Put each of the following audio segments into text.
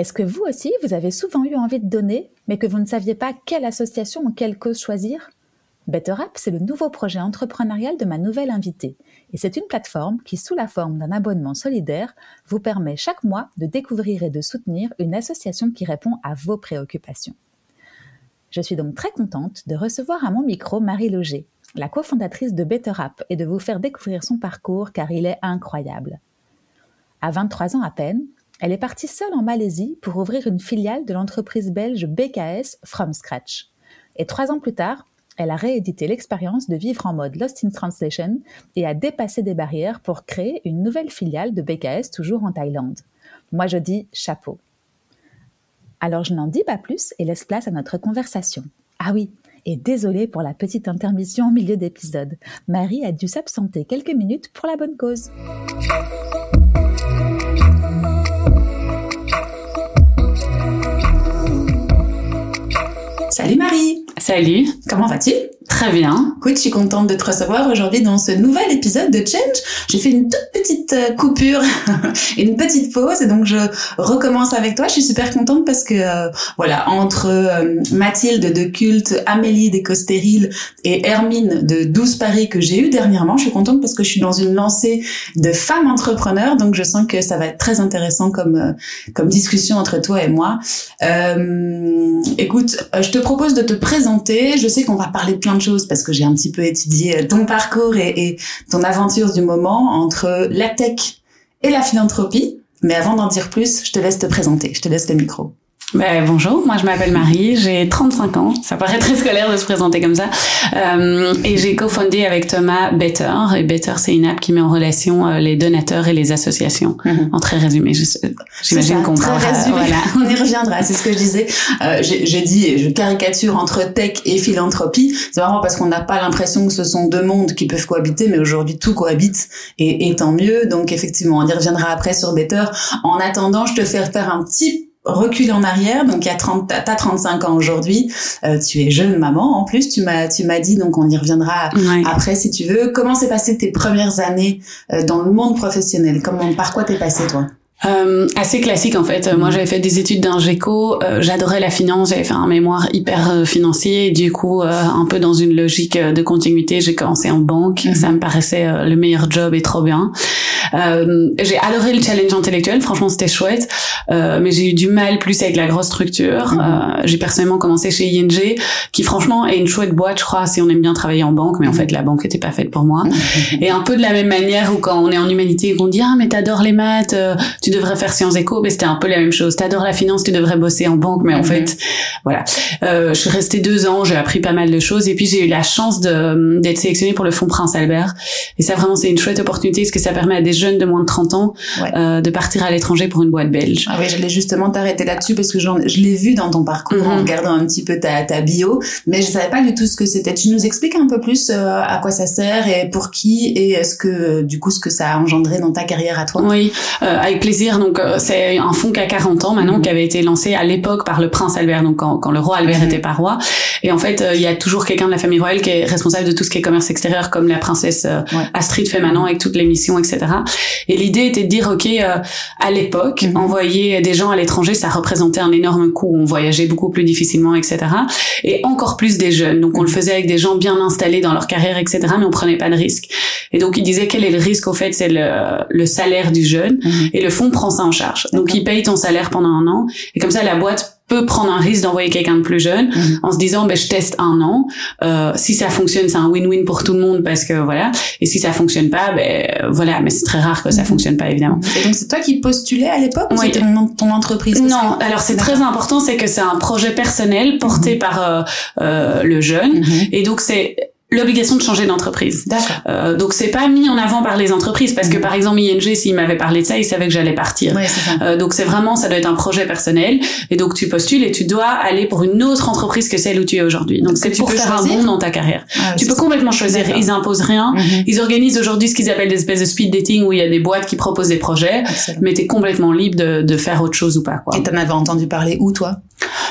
Est-ce que vous aussi, vous avez souvent eu envie de donner, mais que vous ne saviez pas quelle association ou quelle cause choisir? BetterUp, c'est le nouveau projet entrepreneurial de ma nouvelle invitée. Et c'est une plateforme qui, sous la forme d'un abonnement solidaire, vous permet chaque mois de découvrir et de soutenir une association qui répond à vos préoccupations. Je suis donc très contente de recevoir à mon micro Marie Loger, la cofondatrice de BetterUp, et de vous faire découvrir son parcours car il est incroyable. À 23 ans à peine, elle est partie seule en Malaisie pour ouvrir une filiale de l'entreprise belge BKS From Scratch. Et trois ans plus tard, elle a réédité l'expérience de vivre en mode Lost in Translation et a dépassé des barrières pour créer une nouvelle filiale de BKS toujours en Thaïlande. Moi je dis chapeau. Alors je n'en dis pas plus et laisse place à notre conversation. Ah oui, et désolée pour la petite intermission au milieu d'épisode. Marie a dû s'absenter quelques minutes pour la bonne cause. Salut Marie. Salut. Comment vas-tu? Très bien. Écoute, je suis contente de te recevoir aujourd'hui dans ce nouvel épisode de Change. J'ai fait une toute petite euh, coupure, une petite pause, et donc je recommence avec toi. Je suis super contente parce que euh, voilà, entre euh, Mathilde de Culte, Amélie des et Hermine de 12 Paris que j'ai eu dernièrement, je suis contente parce que je suis dans une lancée de femmes entrepreneurs, donc je sens que ça va être très intéressant comme comme discussion entre toi et moi. écoute, je te propose de te présenter. Je sais qu'on va parler de plein de parce que j'ai un petit peu étudié euh, ton parcours et, ton aventure du moment entre la tech et la philanthropie. Mais avant d'en dire plus, je te laisse te présenter. Je te laisse le micro. Ben, bonjour, moi je m'appelle Marie, j'ai 35 ans, ça paraît très scolaire de se présenter comme ça, euh, et j'ai cofondé avec Thomas Better, et Better c'est une app qui met en relation euh, les donateurs et les associations, mhm. en très résumé, j'imagine qu'on pourra... Voilà. On y reviendra, c'est ce que je disais, euh, j'ai dit, je caricature entre tech et philanthropie, c'est vraiment parce qu'on n'a pas l'impression que ce sont deux mondes qui peuvent cohabiter, mais aujourd'hui tout cohabite, et, et tant mieux, donc effectivement on y reviendra après sur Better. En attendant, je te fais faire un petit recul en arrière, donc il y a 30, t'as 35 ans aujourd'hui, euh, tu es jeune maman en plus, tu m'as tu m'as dit donc on y reviendra après si tu veux. Comment s'est passé tes premières années euh, dans le monde professionnel? Comment par quoi t'es passé toi? Euh, assez classique en fait. Moi, j'avais fait des études d'ingéco. Euh, J'adorais la finance. J'avais fait un mémoire hyper euh, financier. Et du coup, euh, un peu dans une logique euh, de continuité, j'ai commencé en banque. Mhm. Ça me paraissait le meilleur job et trop bien. j'ai adoré le challenge intellectuel. Franchement, c'était chouette. mais j'ai eu du mal plus avec la grosse structure. Mhm. j'ai personnellement commencé chez ING, qui franchement est une chouette boîte, je crois, si on aime bien travailler en banque. Mais en fait, la banque n'était pas faite pour moi. Et un peu de la même manière où quand on est en humanité, on dit ah mais t'adores les maths, tu tu devrais faire Sciences Éco, mais c'était un peu la même chose. T'adores la finance, tu devrais bosser en banque, mais en mhm. fait, voilà. Euh, je suis restée deux ans, j'ai appris pas mal de choses, et puis j'ai eu la chance de d'être sélectionnée pour le Fonds Prince Albert. Et ça, vraiment, c'est une chouette opportunité, parce que ça permet à des jeunes de moins de 30 ans euh, de partir à l'étranger pour une boîte belge. Ah oui, j'allais justement t'arrêter là-dessus, parce que je l'ai vu dans ton parcours en mhm. regardant un petit peu ta, ta bio, mais je savais pas du tout ce que c'était. Tu nous expliques un peu plus euh, à quoi ça sert et pour qui, et est-ce que, du coup, ce que ça a engendré dans ta carrière à toi? Oui, euh, avec plaisir donc euh, c'est un fonds qui a 40 ans maintenant, mhm. qui avait été lancé à l'époque par le prince Albert, donc quand, quand le roi Albert mhm. était pas roi. Et en fait, euh, il y a toujours quelqu'un de la famille royale qui est responsable de tout ce qui est commerce extérieur, comme la princesse euh, Astrid fait maintenant avec toutes les missions, etc. Et l'idée était de dire, ok, à l'époque, mhm. envoyer des gens à l'étranger, ça représentait un énorme coût. On voyageait beaucoup plus difficilement, etc. Et encore plus des jeunes. Donc on le faisait avec des gens bien installés dans leur carrière, etc. Mais on prenait pas de risque. Et donc il disait quel est le risque au fait, c'est le, le salaire du jeune. Et le fonds prend ça en charge. Donc il paye ton salaire pendant un an. Et comme ça la boîte peut prendre un risque d'envoyer quelqu'un de plus jeune mhm. en se disant ben je teste un an. Euh, si ça fonctionne c'est un win-win pour tout le monde parce que voilà. Et si ça fonctionne pas ben voilà. Mais c'est très rare que ça mhm. fonctionne pas évidemment. Et donc c'est toi qui postulais à l'époque ou c'était ton entreprise non. alors c'est très important c'est que c'est un projet personnel porté mhm. par euh, euh, le jeune. Et donc c'est l'obligation de changer d'entreprise. D'accord. Euh, donc c'est pas mis en avant par les entreprises parce que Mhm. par exemple ING s'il m'avait parlé de ça, il savait que j'allais partir. Euh, donc c'est vraiment ça doit être un projet personnel et donc tu postules et tu dois aller pour une autre entreprise que celle où tu es aujourd'hui. Donc c'est tu pour peux faire choisir un bond dans ta carrière. Ah, Tu peux ça. complètement choisir, ils imposent rien. Mhm. Ils organisent aujourd'hui ce qu'ils appellent des espèces de speed dating où il y a des boîtes qui proposent des projets, Excellent. mais t'es complètement libre de, de faire autre chose ou pas quoi. Et t'en avais entendu parler où, toi?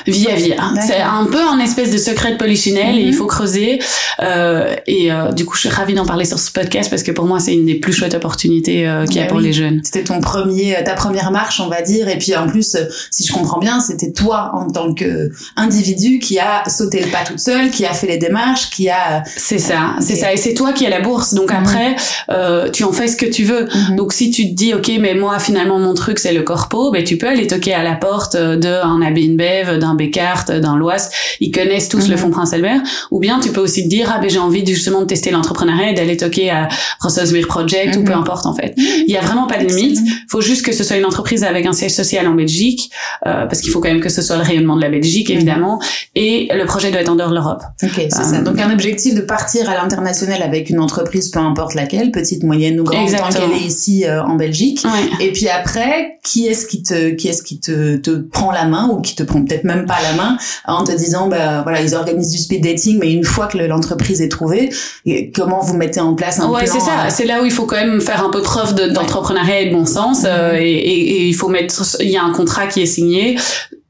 Via via. C'est un peu un espèce de secret de polichinelle et Mhm. il faut creuser. Euh, et euh, du coup, je suis ravie d'en parler sur ce podcast parce que pour moi, c'est une des plus chouettes opportunités euh, qu'il y a Bah pour les jeunes. C'était ton premier, ta première marche, on va dire. Et puis en plus, euh, si je comprends bien, c'était toi en tant que individu qui a sauté le pas toute seule, qui a fait les démarches, qui a. C'est ça, c'est Ok. ça. Et c'est toi qui as la bourse. Donc Mhm. après, euh, tu en fais ce que tu veux. Donc, Donc si tu te dis ok mais moi finalement mon truc c'est le corpo, ben tu peux aller toquer à la porte euh, d'un ABNBev, d'un Bécart, d'un Loas, ils connaissent tous Mhm. le fonds Prince Albert. Ou bien tu peux aussi te dire ah ben j'ai envie justement de tester l'entrepreneuriat et d'aller toquer à Brussels Beer Project ou Mhm. peu importe en fait. Il y a vraiment pas de limite. Faut juste que ce soit une entreprise avec un siège social en Belgique euh, parce qu'il faut quand même que ce soit le rayonnement de la Belgique Mhm. évidemment et le projet doit être en dehors de l'Europe. Ok, c'est Euh, ça. Donc un objectif de partir à l'international avec une entreprise, peu importe laquelle, petite, moyenne ou grande, tant qu'elle est ici euh, en Belgique. Ouais. Et puis après, qui est-ce qui te, qui est-ce qui te, te prend la main ou qui te prend peut-être même pas la main en te disant, bah voilà, ils organisent du speed dating, mais une fois que le- l'entreprise est trouvée, comment vous mettez en place un Ouais, plan c'est ça. euh, C'est là où il faut quand même faire un peu preuve de- d'entrepreneuriat et de bon sens. euh, et, et- et il faut mettre, il y a un contrat qui est signé.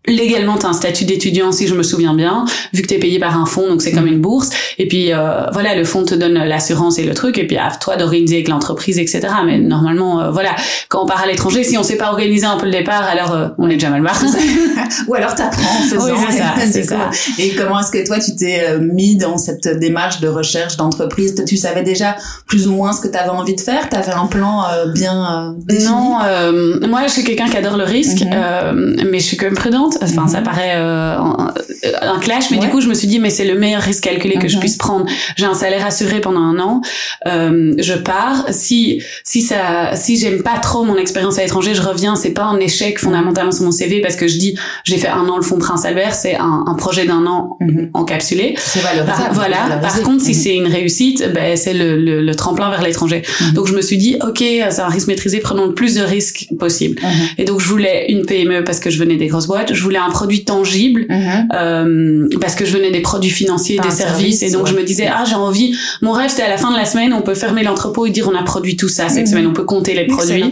Légalement, tu as un statut d'étudiant, si je me souviens bien, vu que tu es payé par un fonds, donc c'est comme une bourse. Et puis, euh, voilà, le fonds te donne l'assurance et le truc, et puis à toi d'organiser avec l'entreprise, etc. Mais normalement, euh, voilà, quand on part à l'étranger, si on sait pas organiser un peu le départ, alors euh, on est déjà mal barré. Ou alors t'apprends en faisant. Oui, c'est ça, c'est ça. Et comment est-ce que toi tu t'es euh, mis dans cette démarche de recherche d'entreprise? Tu savais déjà plus ou moins ce que tu avais envie de faire? T'avais un plan euh, bien euh, défini? Non, euh, moi je suis quelqu'un qui adore le risque, euh, mais je suis quand même prudente. Enfin, Mhm. ça paraît euh, un, un clash, mais Ouais. du coup je me suis dit mais c'est le meilleur risque calculé que je Mhm. puisse prendre. J'ai un salaire assuré pendant un an, euh, je pars. Si si ça si j'aime pas trop mon expérience à l'étranger, je reviens. C'est pas un échec fondamentalement sur mon CV parce que je dis j'ai fait un an le fonds Prince Albert, c'est un, un projet d'un an Mhm. encapsulé. C'est valorisable. Par- voilà. Par contre, si Mhm. c'est une réussite, ben c'est le, le, le tremplin vers l'étranger. Mhm. Donc je me suis dit, ok, c'est un risque maîtrisé, prenons le plus de risques possible. Mhm. Et donc je voulais une PME parce que je venais des grosses boîtes. Je voulais un produit tangible. Mhm. euh, parce que je venais des produits financiers, Pas des services, service, et donc ouais. je me disais ah j'ai envie. Mon rêve c'était à la fin de la semaine on peut fermer l'entrepôt et dire on a produit tout ça cette Mhm. semaine, on peut compter les produits.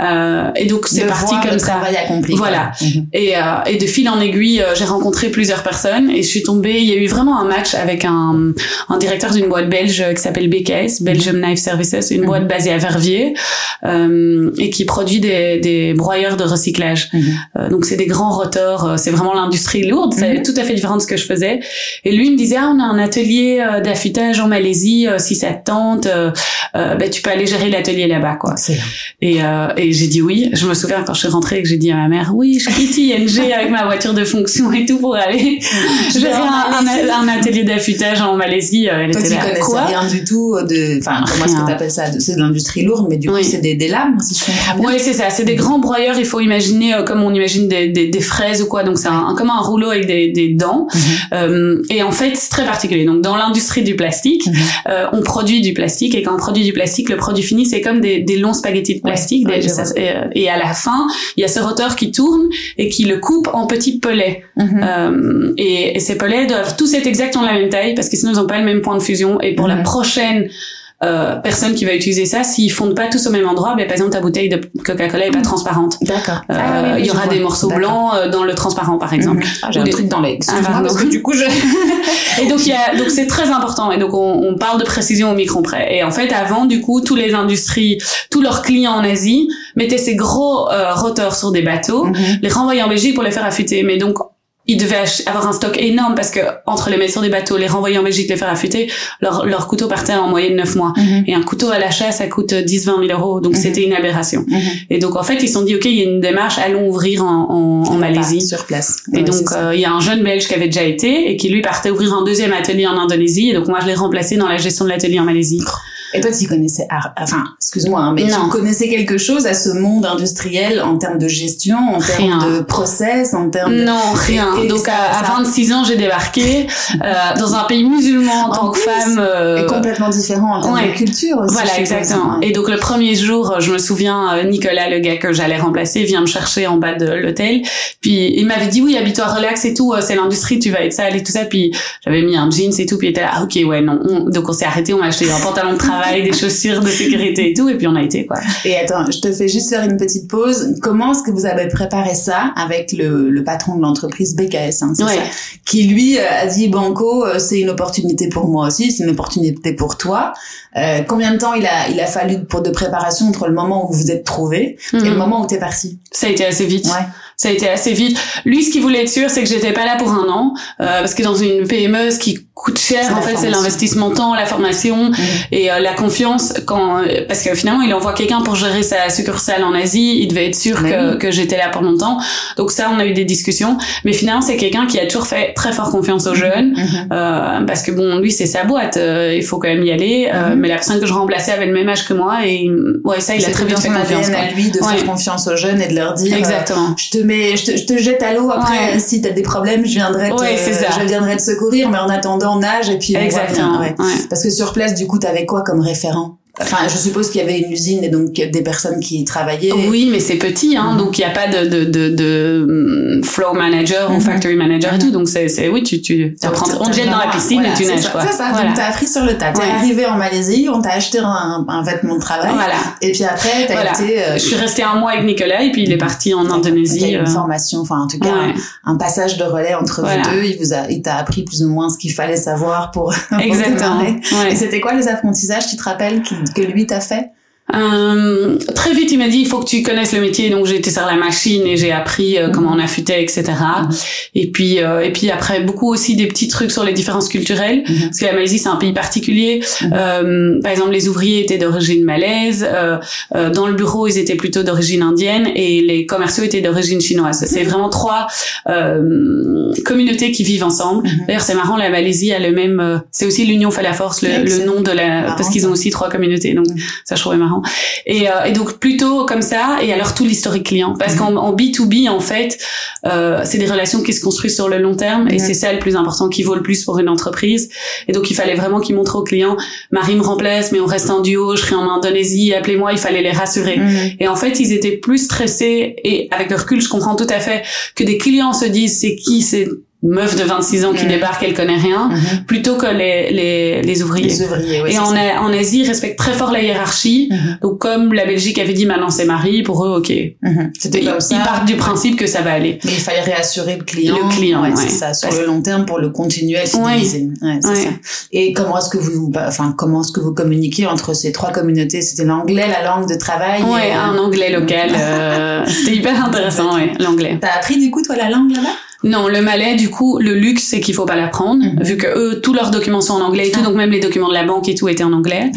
Euh, et donc c'est parti voir comme le ça. travail accompli. Voilà. Mhm. Et, euh, et de fil en aiguille, j'ai rencontré plusieurs personnes et je suis tombée. Il y a eu vraiment un match avec un, un directeur d'une boîte belge qui s'appelle BKS, Belgium Knife Services, une boîte basée à Verviers et qui produit des, des broyeurs de recyclage. Donc c'est des grands rotors, euh, c'est vraiment l'industrie lourde, c'est Mhm. tout à fait différent de ce que je faisais. Et lui il me disait ah on a un atelier euh, d'affûtage en Malaisie, euh, si ça te tente, euh, ben, tu peux aller gérer l'atelier là-bas quoi. Et, euh, et j'ai dit oui. Je me souviens quand je suis rentrée et que j'ai dit à ma mère, oui, je quitte ING avec ma voiture de fonction et tout pour aller gérer un, un, un atelier d'affûtage en Malaisie. Elle Toi, était tu là. connaissais Quoi? rien du tout de, enfin, comment est-ce que t'appelles ça? C'est de l'industrie lourde, mais du coup, c'est des, des lames, si je comprends bien. Oui, c'est ça. C'est des grands broyeurs. Il faut imaginer euh, comme on imagine des, des, des fraises ou quoi. Donc c'est un, comme un rouleau avec des, des dents. Mhm. Euh, et en fait, c'est très particulier. Donc dans l'industrie du plastique, Mhm. euh, on produit du plastique et quand on produit du plastique, le produit fini, c'est comme des, des longs spaghettis de plastique. Ouais, Des- je ça- vois. et, euh, et à la fin, il y a ce rotor qui tourne et qui le coupe en petits pelets. Mhm. Euh, et, et ces pelets doivent tous être exactement la même taille parce que sinon ils n'ont pas le même point de fusion. Et pour la prochaine euh, personne qui va utiliser ça, s'ils fondent pas tous au même endroit, ben, par exemple ta bouteille de Coca-Cola est pas transparente. D'accord. Euh, Ah oui, oui, il y aura des morceaux blancs euh, dans le transparent par exemple. Mhm. Ah, j'ai un des- truc dans parce que du coup, je... Et donc il y a donc c'est très important et donc on, on parle de précision au micron près. Et en fait avant du coup tous les industries, tous leurs clients en Asie mettaient ces gros euh, rotors sur des bateaux, Mhm. les renvoyaient en Belgique pour les faire affûter. Mais donc ils devaient avoir un stock énorme parce que entre les mettre sur des bateaux, les renvoyer en Belgique, les faire affûter, leur, leur couteau partait en moyenne 9 mois. Mhm. Et un couteau à l'achat, ça coûte 10-20 000 euros. Donc Mhm. c'était une aberration. Mhm. Et donc en fait, ils se sont dit, OK, il y a une démarche, allons ouvrir en, en, en Malaisie. Sur place. Et Ouais, donc, euh, il y a un jeune Belge qui avait déjà été et qui lui partait ouvrir un deuxième atelier en Indonésie. Et donc, moi, je l'ai remplacé dans la gestion de l'atelier en Malaisie. Et toi, tu connaissais, enfin, excuse-moi, hein, mais tu connaissais quelque chose à ce monde industriel en termes de gestion, en termes de process, en termes de... Non, rien. Donc à, 26 ans, j'ai débarqué euh, dans un pays musulman en, tant que femme. Euh... complètement différent en termes de culture aussi. Voilà, exactement. Et donc le premier jour, je me souviens, euh, Nicolas, le gars que j'allais remplacer, vient me chercher en bas de l'hôtel. Puis il m'avait dit oui, habite-toi, relax et tout, euh, c'est l'industrie, tu vas être sale et tout ça. Puis j'avais mis un jeans et tout, puis il était là, ah, ok, ouais, non. Donc on s'est arrêté, on m'a acheté un pantalon de travail, des chaussures de sécurité et tout, et puis on a été quoi. Et attends, je te fais juste faire une petite pause. Comment est-ce que vous avez préparé ça avec le, le patron de l'entreprise BKS, hein, ouais. ça, qui lui euh, a dit Banco, euh, c'est une opportunité pour moi aussi, c'est une opportunité pour toi. Euh, combien de temps il a il a fallu pour de préparation entre le moment où vous vous êtes trouvé et le mhm. moment où t'es parti? Ça a été assez vite. Ouais ça a été assez vite. Lui, ce qu'il voulait être sûr, c'est que j'étais pas là pour un an, euh, parce que dans une PME, ce qui coûte cher, en fait, c'est l'investissement temps, la formation mhm. et euh, la confiance. Quand parce que finalement, il envoie quelqu'un pour gérer sa succursale en Asie, il devait être sûr que, que j'étais là pour longtemps. Donc ça, on a eu des discussions. Mais finalement, c'est quelqu'un qui a toujours fait très fort confiance aux jeunes, mhm. euh, parce que bon, lui, c'est sa boîte, euh, il faut quand même y aller. Euh, mhm. Mais la personne que je remplaçais avait le même âge que moi et ouais, ça, il a très vite fait confiance. à lui de faire confiance aux jeunes et de leur dire. Exactement. je te mets, je te, je te jette à l'eau. Après, si si t'as des problèmes, je viendrai te, je viendrai te secourir. Mais en attendant, nage et puis Exactement. Parce que sur place, du coup, t'avais quoi comme référent? Enfin, je suppose qu'il y avait une usine et donc des personnes qui travaillaient. Oui, mais c'est petit, hein, donc il n'y a pas de, de, de, de mm, flow manager ou mm-hmm. factory manager et tout. Donc c'est, c'est oui, tu, tu, apprends, on te jette dans la piscine et tu neiges quoi. C'est ça. Donc t'as appris sur le tas. T'es arrivé en Malaisie, on t'a acheté un, un, vêtement de travail. Voilà. Et puis après, t'as voilà. été. Euh, je suis restée un mois avec Nicolas et puis il est parti en Indonésie. Il y a une euh. formation, enfin en tout cas un, passage de relais entre vous deux. Il vous a, il t'a appris plus ou moins ce qu'il fallait savoir pour. Exactement. et c'était quoi les apprentissages, tu te rappelles, que lui t'a fait? Euh, très vite, il m'a dit il faut que tu connaisses le métier, donc j'ai été sur la machine et j'ai appris euh, comment on affûtait, etc. Et puis euh, et puis après beaucoup aussi des petits trucs sur les différences culturelles, mhm. parce que la Malaisie c'est un pays particulier. Mhm. Euh, par exemple, les ouvriers étaient d'origine malaise, dans le bureau ils étaient plutôt d'origine indienne et les commerciaux étaient d'origine chinoise. C'est vraiment trois communautés qui vivent ensemble. Mhm. D'ailleurs, c'est marrant, la Malaisie a le même, c'est aussi l'union fait la force, le, le nom de la, parce qu'ils ont aussi trois communautés, donc ça je trouvais marrant. Et, euh, et, donc plutôt comme ça, et alors tout l'historique client. Parce qu'en en B2B, en fait, euh, c'est des relations qui se construisent sur le long terme, et c'est ça le plus important qui vaut le plus pour une entreprise. Et donc il fallait vraiment qu'ils montrent aux clients, Marie me remplace, mais on reste en duo, je serai en Indonésie, appelez-moi, il fallait les rassurer. Et en fait, ils étaient plus stressés, et avec le recul, je comprends tout à fait, que des clients se disent, c'est qui, c'est meuf de 26 ans qui débarque, elle connaît rien, mhm. plutôt que les, les, les ouvriers. Les ouvriers et en, en Asie, ils respectent très fort la hiérarchie. Mhm. Donc comme la Belgique avait dit maintenant c'est Marie, pour eux, ok. Mhm. C'était comme ça. Ils partent du principe que ça va aller. Mais il fallait réassurer le client. Le client, ouais, c'est ça, sur le long terme pour le continuer à fidéliser. Ouais. c'est ça. Et comment est-ce que vous, bah, enfin comment est-ce que vous communiquez entre ces trois communautés? C'était l'anglais, la langue de travail. Ouais, un anglais local. euh, C'était hyper intéressant, ouais, l'anglais. T'as appris du coup toi la langue là-bas? Non, le malais, du coup, le luxe, c'est qu'il faut pas l'apprendre, mhm. vu que eux, tous leurs documents sont en anglais et tout, ah. donc même les documents de la banque et tout étaient en anglais.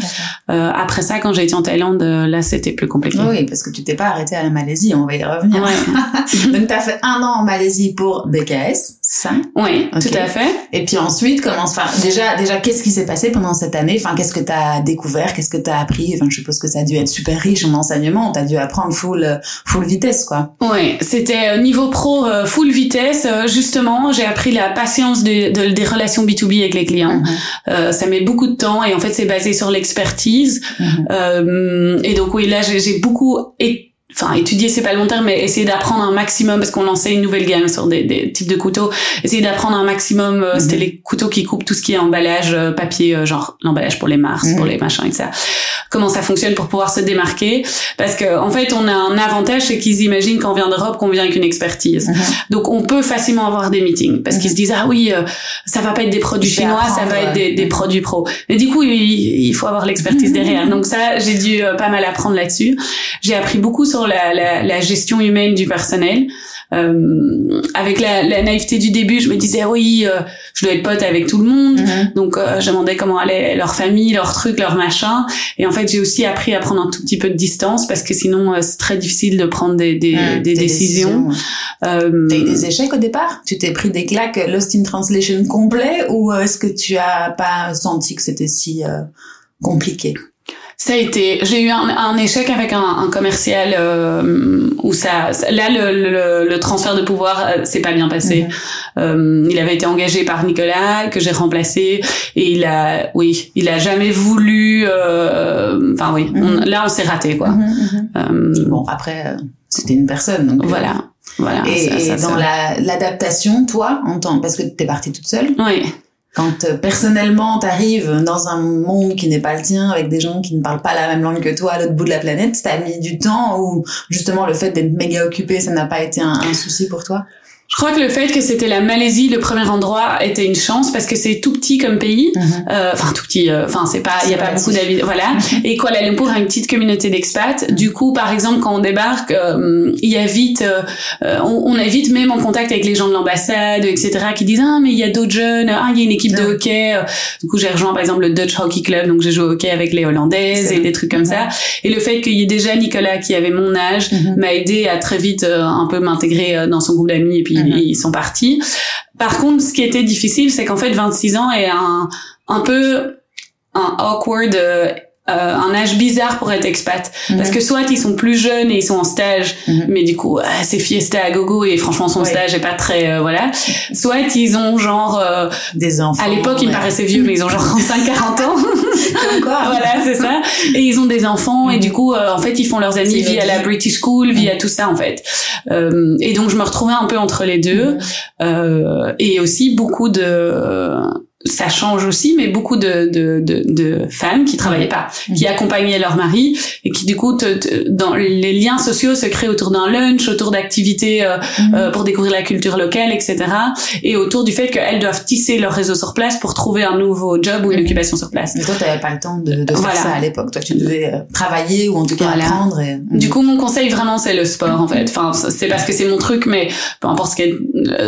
Euh, après ça, quand j'ai été en Thaïlande, euh, là, c'était plus compliqué. Oui, parce que tu t'es pas arrêté à la Malaisie, on va y revenir. Ouais. donc, t'as fait un an en Malaisie pour BKS, ça? Oui, tout à fait. Et puis ensuite, comment, enfin, déjà, déjà, qu'est-ce qui s'est passé pendant cette année? Enfin, qu'est-ce que t'as découvert? Qu'est-ce que t'as appris? Enfin, je suppose que ça a dû être super riche en enseignement. T'as dû apprendre full, full vitesse, quoi. Oui, c'était euh, niveau pro, full vitesse, justement j'ai appris la patience de, des relations B2B avec les clients. Mhm. Euh, ça met beaucoup de temps et en fait c'est basé sur l'expertise. Mhm. Euh, et donc oui là j'ai beaucoup enfin étudier c'est pas le long terme mais essayer d'apprendre un maximum parce qu'on lançait une nouvelle gamme sur des, des types de couteaux. Essayer d'apprendre un maximum euh, c'était mhm. les couteaux qui coupent tout ce qui est emballage euh, papier euh, genre l'emballage pour les mars pour mhm. les machins et ça. Comment ça fonctionne pour pouvoir se démarquer? Parce que en fait on a un avantage c'est qu'ils imaginent qu'on vient d'Europe qu'on vient avec une expertise. Mhm. donc on peut facilement avoir des meetings parce qu'ils se disent ah oui ça va pas être des produits chinois ça va être des, des produits pro. Mais du coup il, il faut avoir l'expertise derrière donc ça j'ai dû pas mal apprendre là-dessus. J'ai appris beaucoup sur la, la, la gestion humaine du personnel. Euh, avec la, la, naïveté du début, je me disais oui, euh, je dois être pote avec tout le monde, mm-hmm. donc euh, je demandais comment allait leur famille, leurs trucs, leurs machins. Et en fait, j'ai aussi appris à prendre un tout petit peu de distance parce que sinon c'est très difficile de prendre des, des, mm, des, décisions. T'as eu des échecs au départ? Tu t'es pris des claques Lost in Translation complet ou est-ce que tu as pas senti que c'était si compliqué? Ça a été. J'ai eu un, un, échec avec un, un commercial euh, où ça, là le, le, le, transfert de pouvoir euh, s'est pas bien passé. Mm-hmm. Euh, il avait été engagé par Nicolas que j'ai remplacé et il a, oui, il a jamais voulu. Euh, enfin oui, mm-hmm. là on s'est raté quoi. Mm-hmm. bon après c'était une personne donc voilà. Voilà. Et, ça, ça, dans l'adaptation, toi, en tant parce que t'es partie toute seule. Oui quand euh, personnellement t'arrives dans un monde qui n'est pas le tien avec des gens qui ne parlent pas la même langue que toi à l'autre bout de la planète, t'as mis du temps ou justement le fait d'être méga occupé, ça n'a pas été un, un souci pour toi? Je crois que le fait que c'était la Malaisie le premier endroit était une chance parce que c'est tout petit comme pays. Euh, enfin tout petit. euh, Enfin c'est pas, il y a pas beaucoup d'habitants. Voilà. Mhm. Et Kuala Lumpur a une petite communauté d'expats. Du coup, par exemple, quand on débarque, euh, il y a vite, euh, on, on, a vite même en contact avec les gens de l'ambassade, etc., qui disent ah mais il y a d'autres jeunes, ah il y a une équipe de hockey. Du coup, j'ai rejoint par exemple le Dutch Hockey Club, donc j'ai joué au hockey avec les Hollandaises et des trucs comme ça. Et le fait qu'il y ait déjà Nicolas qui avait mon âge mhm. m'a aidé à très vite un peu m'intégrer dans son groupe d'amis et puis Mhm. ils sont partis. Par contre, ce qui était difficile, c'est qu'en fait, 26 ans est un, un peu un awkward euh, euh, un âge bizarre pour être expat. Mhm. parce que soit ils sont plus jeunes et ils sont en stage mhm. mais du coup c'est fiesta à gogo et franchement son stage est pas très euh, voilà. Soit ils ont genre euh, des enfants à l'époque ils me paraissaient vieux mais ils ont genre 35 40 ans. Quoi. Voilà c'est ça. Et ils ont des enfants et du coup en fait ils font leurs amis via la British School via tout ça en fait. Et donc je me retrouvais un peu entre les deux. Et aussi beaucoup de ça change aussi, mais beaucoup de, de, de, de femmes qui travaillaient pas, qui mhm. accompagnaient leur mari et qui du coup, te, dans les liens sociaux se créent autour d'un lunch, autour d'activités euh, mhm. euh, pour découvrir la culture locale, etc. Et autour du fait qu'elles doivent tisser leur réseau sur place pour trouver un nouveau job ou une mhm. occupation sur place. Mais toi, t'avais pas le temps de, de faire ça à l'époque. Toi, tu devais euh, travailler ou en tout cas apprendre. Et... Du coup, mon conseil vraiment, c'est le sport en fait. Enfin, c'est parce que c'est mon truc, mais peu importe ce qu'est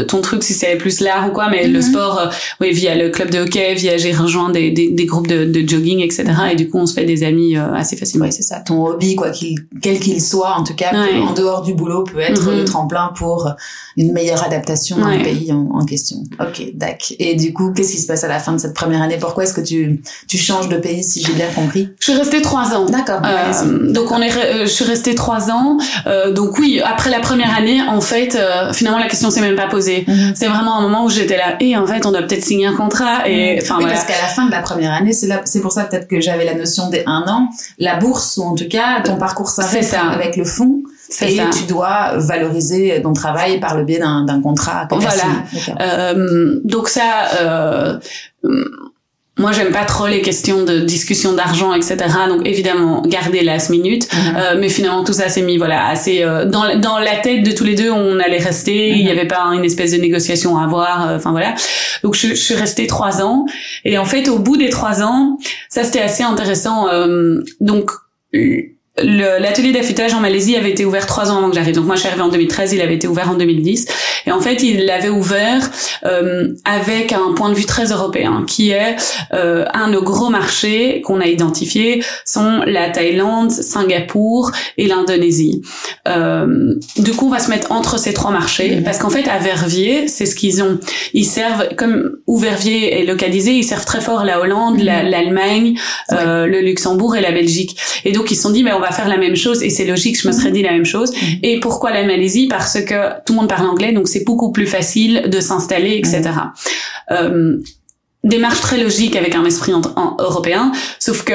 ton truc, si c'est plus l'art ou quoi, mais le sport, oui, via le club de hockey, via j'ai rejoint des, des, des groupes de, de, jogging, etc. Et du coup, on se fait des amis euh, assez facilement. Oui, c'est ça. Ton hobby, quoi qu'il, quel qu'il soit, en tout cas, en dehors du boulot, peut être mm-hmm. le tremplin pour une meilleure adaptation dans le pays en, en, question. Ok, d'accord. Et du coup, qu'est-ce qui se passe à la fin de cette première année? Pourquoi est-ce que tu tu changes de pays, si j'ai bien compris? Je suis restée trois ans. D'accord. Euh, donc on est, euh, je suis restée trois ans. Euh, donc oui, après la première année, en fait, finalement la question s'est même pas posée. Mm-hmm. C'est vraiment un moment où j'étais là. Et en fait, on doit peut-être signer un contrat. Et enfin oui, parce qu'à la fin de la première année, c'est là, c'est pour ça peut-être que j'avais la notion des un an, la bourse ou en tout cas ton parcours s'arrête avec le fonds. Et ça. tu dois valoriser ton travail par le biais d'un contrat. Voilà. Euh, donc ça, euh, moi, j'aime pas trop les questions de discussion d'argent, etc. Donc, évidemment, garder last minute. Mhm. euh, mais finalement, tout ça s'est mis, voilà, assez euh, dans dans la tête de tous les deux. On allait rester. Il y mhm. avait pas une espèce de négociation à avoir. Euh, enfin voilà. Donc, je, je, suis restée trois ans. Et en fait, au bout des trois ans, ça c'était assez intéressant. Euh, donc l'atelier d'affûtage en Malaisie avait été ouvert trois ans avant que j'arrive. Donc moi, je suis arrivée en 2013, il avait été ouvert en 2010. Et en fait, il l'avait ouvert euh, avec un point de vue très européen, qui est euh, un de nos gros marchés qu'on a identifié sont la Thaïlande, Singapour et l'Indonésie. Euh, du coup, on va se mettre entre ces trois marchés, parce qu'en fait, à Verviers, c'est ce qu'ils ont. Ils servent, comme où Verviers est localisé, ils servent très fort la Hollande, l'Allemagne, euh, le Luxembourg et la Belgique. Et donc, ils se sont dit, mais on va faire la même chose, et c'est logique, je me serais dit la même chose. Et pourquoi la Malaisie Parce que tout le monde parle anglais, donc c'est beaucoup plus facile de s'installer, etc. Euh, démarche très logique avec un esprit en, européen, sauf que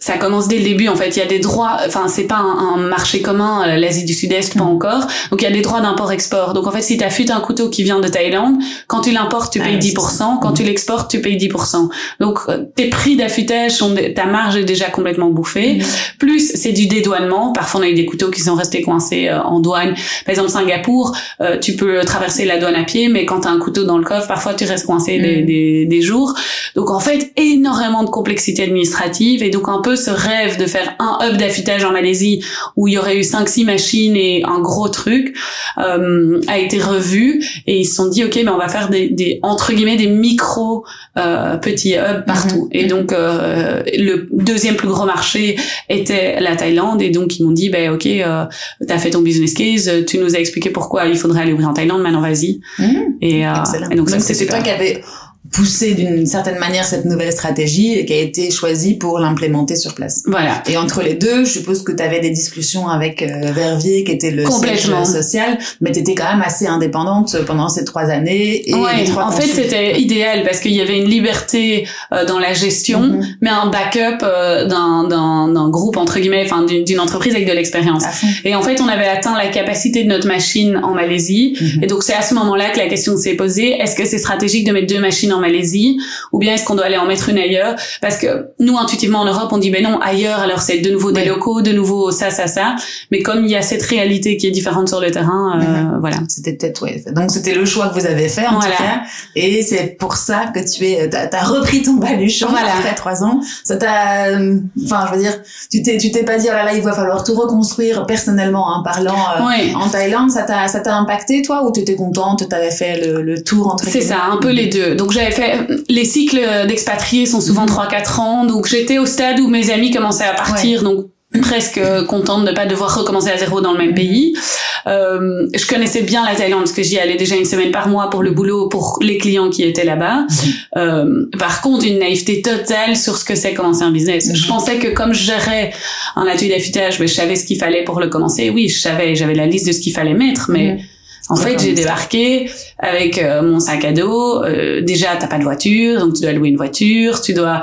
ça commence dès le début en fait. Il y a des droits enfin c'est pas un, marché commun euh, l'Asie du Sud-Est pas mm. encore. Donc il y a des droits d'import-export. Donc en fait si tu affûtes un couteau qui vient de Thaïlande quand tu l'importes tu payes 10% quand tu mm. l'exportes tu payes 10% donc euh, tes prix d'affûtage sont ta marge est déjà complètement bouffée. Mm. plus c'est du dédouanement. Parfois on a eu des couteaux qui sont restés coincés euh, en douane. Par exemple Singapour tu peux traverser la douane à pied mais quand tu as un couteau dans le coffre parfois tu restes coincé des, des, des jours. Donc en fait énormément de complexité administrative. Et donc un peu ce rêve de faire un hub d'affûtage en Malaisie où il y aurait eu 5-6 machines et un gros truc euh, a été revu et ils se sont dit ok mais on va faire des, des entre guillemets des micro euh, petits hubs partout. Mhm. et donc euh, le deuxième plus gros marché était la Thaïlande et donc ils m'ont dit ben ok euh, t'as fait ton business case tu nous as expliqué pourquoi il faudrait aller ouvrir en Thaïlande maintenant vas-y. Mhm. et, euh, et, donc, ça c'est toi qui avais poussé d'une certaine manière cette nouvelle stratégie et qui a été choisie pour l'implémenter sur place. Voilà. Et entre les deux, je suppose que tu avais des discussions avec euh, Verviers qui était le siège social, mais tu étais quand même assez indépendante pendant ces trois années. Et ouais, en fait c'était idéal parce qu'il y avait une liberté euh, dans la gestion, mm-hmm. mais un backup euh, d'un, groupe entre guillemets, enfin d'une, entreprise avec de l'expérience. Et en fait on avait atteint la capacité de notre machine en Malaisie, mm-hmm. et donc c'est à ce moment-là que la question s'est posée est-ce que c'est stratégique de mettre deux machines en Malaisie ou bien est-ce qu'on doit aller en mettre une ailleurs? Parce que nous intuitivement en Europe on dit ben non ailleurs alors c'est de nouveau des locaux, de nouveau ça ça ça. Mais comme il y a cette réalité qui est différente sur le terrain, euh, voilà. C'était peut-être ouais. Donc c'était le choix que vous avez fait en tout cas, et c'est pour ça que tu es t'as as repris ton baluchon voilà. après trois ans. Ça t'a, enfin je veux dire, tu t'es tu t'es pas dit oh là là il va falloir tout reconstruire personnellement hein, parlant euh, en Thaïlande. Ça t'a ça t'a impacté toi ou t'étais contente, t'avais fait le, le tour entre C'est ça, un peu les deux. Donc j'avais fait les cycles d'expatriés sont souvent 3-4 mhm. ans, donc j'étais au stade où mes amis commençaient à partir, donc presque contente de ne pas devoir recommencer à zéro dans le même mhm. pays. Euh, je connaissais bien la Thaïlande parce que j'y allais déjà une semaine par mois pour le boulot pour les clients qui étaient là-bas. Mhm. Euh, par contre, une naïveté totale sur ce que c'est commencer un business. Je pensais que comme je gérais un atelier d'affûtage, ben, je savais ce qu'il fallait pour le commencer. Oui, je savais, j'avais la liste de ce qu'il fallait mettre, mais en fait, j'ai débarqué avec euh, mon sac à dos. Euh, déjà, t'as pas de voiture, donc tu dois louer une voiture. Tu dois.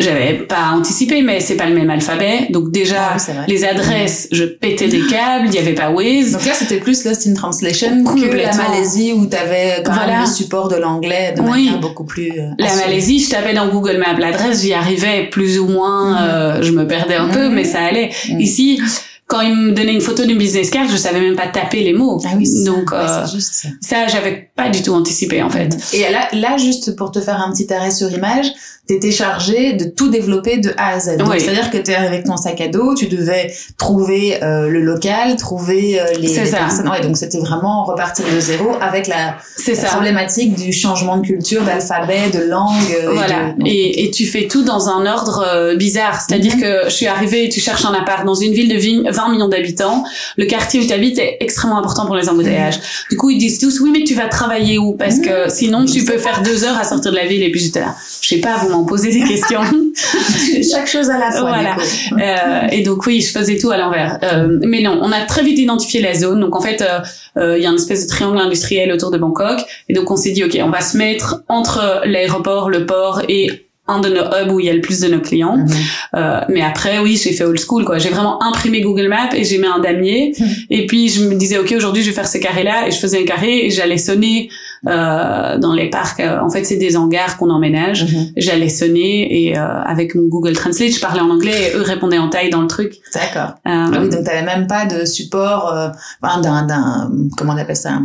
J'avais pas anticipé, mais c'est pas le même alphabet. Donc déjà, ah les adresses, je pétais des câbles. Il y avait pas Waze. Donc là, c'était plus Lost in Translation que la Malaisie où t'avais quand même le support de l'anglais de manière beaucoup plus. Euh, la Malaisie, je tapais dans Google Maps l'adresse, j'y arrivais plus ou moins. Mhm. Euh, je me perdais un peu, mhm. mais ça allait. Mhm. Ici quand il me donnait une photo d'une business card, je savais même pas taper les mots. Ah oui, donc euh, juste ça, ça j'avais pas du tout anticipé en fait. Et là, là, juste pour te faire un petit arrêt sur image, t'étais chargé de tout développer de A à Z. C'est-à-dire que tu es avec ton sac à dos, tu devais trouver euh, le local, trouver euh, les, les personnes. Ouais, donc c'était vraiment repartir de zéro avec la, la problématique du changement de culture, d'alphabet, de langue. Euh, voilà. Et, et, tu fais tout dans un ordre euh, bizarre. C'est-à-dire mhm. que je suis arrivée, tu cherches un appart dans une ville de 20 millions d'habitants. Le quartier où tu habites est extrêmement important pour les embouteillages. Mhm. Du coup, ils disent tous, oui, mais tu vas travailler où? Parce que mhm. sinon, tu peux faire deux heures à sortir de la ville. Et puis j'étais là, je sais pas, vous poser des questions. Chaque chose à la fois. Voilà. Euh, et donc oui, je faisais tout à l'envers. Euh, mais non, on a très vite identifié la zone. Donc en fait, euh, euh, il y a une espèce de triangle industriel autour de Bangkok. Et donc on s'est dit, ok, on va se mettre entre l'aéroport, le port et un de nos hubs où il y a le plus de nos clients. Mhm. Euh, mais après, oui, j'ai fait old school, quoi. J'ai vraiment imprimé Google Maps et j'ai mis un damier. Mhm. Et puis, je me disais, OK, aujourd'hui, je vais faire ce carré-là. Et je faisais un carré et j'allais sonner euh, dans les parcs. Euh, en fait, c'est des hangars qu'on emménage. Mhm. J'allais sonner et euh, avec mon Google Translate, je parlais en anglais et eux répondaient en taille dans le truc. D'accord. Euh, ah oui, donc t'avais même pas de support, enfin, d'un, d'un, comment on appelle ça,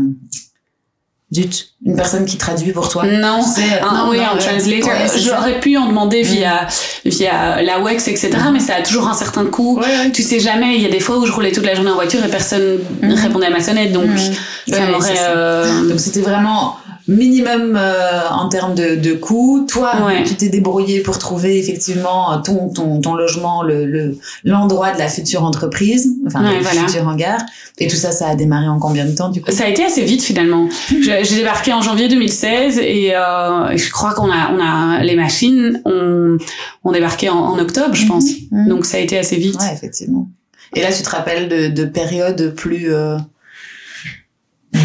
Zut, une personne qui traduit pour toi. Non, c'est un, oui, un translator. J'aurais pu en demander mm. via via la WEX, etc. Mais ça a toujours un certain coût. tu sais jamais. Il y a des fois où je roulais toute la journée en voiture et personne ne mm. répondait à ma sonnette, donc mm. euh, Donc c'était vraiment minimum euh, en termes de, de coûts. Toi, tu t'es débrouillé pour trouver effectivement ton ton, ton logement, le l'endroit de la future entreprise, enfin ouais, le futur hangar. Et tout ça, ça a démarré en combien de temps du coup? Ça a été assez vite finalement. J'ai débarqué en janvier 2016 et euh, je crois qu'on a on a les machines on on débarqué en, en octobre, je pense. Mhm. Mhm. Donc ça a été assez vite. Ouais, effectivement. Et là, tu te rappelles de, de périodes plus euh,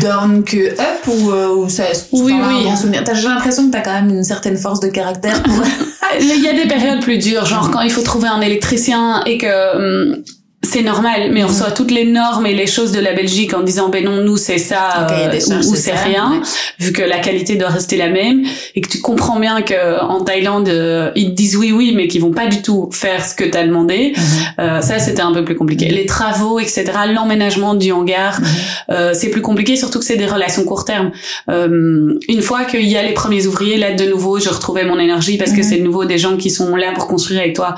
down que up ou, euh, ou ça oui oui. bon t'as j'ai l'impression que t'as quand même une certaine force de caractère pour... il y a des périodes plus dures genre quand il faut trouver un électricien et que hum, c'est normal, mais on reçoit toutes les normes et les choses de la Belgique en disant ben non nous c'est ça euh, ou, c'est rien, vu que la qualité doit rester la même et que tu comprends bien que en Thaïlande euh, ils te disent oui oui mais qu'ils vont pas du tout faire ce que t'as demandé. Mhm. euh, ça c'était un peu plus compliqué. Les travaux etc, l'emménagement du hangar, mhm. euh, c'est plus compliqué surtout que c'est des relations court terme. Euh, une fois qu'il y a les premiers ouvriers là de nouveau je retrouvais mon énergie parce que c'est de nouveau des gens qui sont là pour construire avec toi.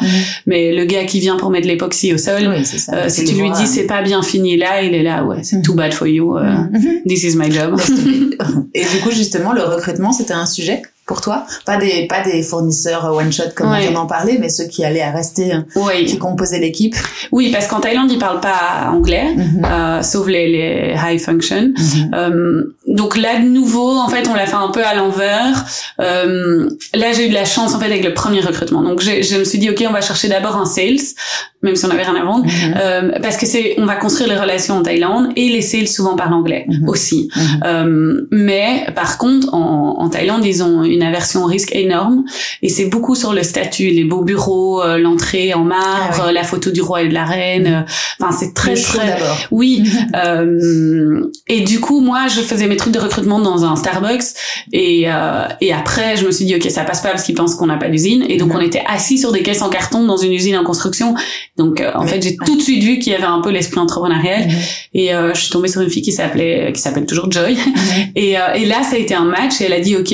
Mais le gars qui vient pour mettre l'époxy au sol. Euh, si tu lui dis c'est pas bien fini là, il est là, ouais, c'est too bad for you. Uh, this is my job. Et du coup, justement, le recrutement, c'était un sujet pour toi? Pas des pas des fournisseurs one shot comme on en parlait, mais ceux qui allaient à rester, oui. qui composaient l'équipe? Oui, parce qu'en Thaïlande ils parlent pas anglais, mhm. euh, sauf les, les high function. Mhm. euh, donc là de nouveau, en fait, on l'a fait un peu à l'envers. Euh, là, j'ai eu de la chance en fait avec le premier recrutement. Donc je me suis dit ok, on va chercher d'abord un sales, même si on avait rien à vendre, mhm. euh, parce que c'est on va construire les relations en Thaïlande et les sales souvent parlent anglais aussi. Euh, mais par contre, en, en Thaïlande, ils ont une aversion au risque énorme et c'est beaucoup sur le statut, les beaux bureaux, euh, l'entrée en marbre, ah la photo du roi et de la reine. Enfin, c'est très très. Oui. euh, et du coup, moi, je faisais mes trucs de recrutement dans un Starbucks et euh, et après, je me suis dit ok, ça passe pas parce qu'ils pensent qu'on n'a pas d'usine et donc on était assis sur des caisses en carton dans une usine en construction. Donc en fait, j'ai tout de suite vu qu'il y avait un peu l'esprit entrepreneurial et je suis tombée sur une fille qui s'appelait qui s'appelle toujours Joy et et là, ça a été un match et elle a dit ok,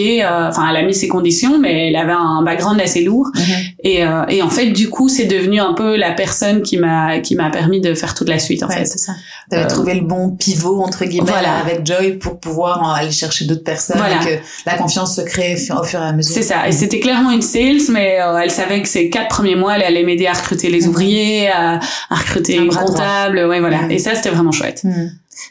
enfin elle a mis ses conditions, mais elle avait un background assez lourd. Mhm. Et, euh, et en fait, du coup, c'est devenu un peu la personne qui m'a qui m'a permis de faire toute la suite. En fait, c'est ça. T'avais euh, trouvé le bon pivot entre guillemets avec Joy pour pouvoir aller chercher d'autres personnes voilà. et que la confiance se crée au fur et à mesure. C'est ça. Et c'était clairement une sales, mais euh, elle savait que ces quatre premiers mois, elle allait m'aider à recruter les mhm. ouvriers, à, à recruter une comptable. Ouais, voilà. Et ça, c'était vraiment chouette.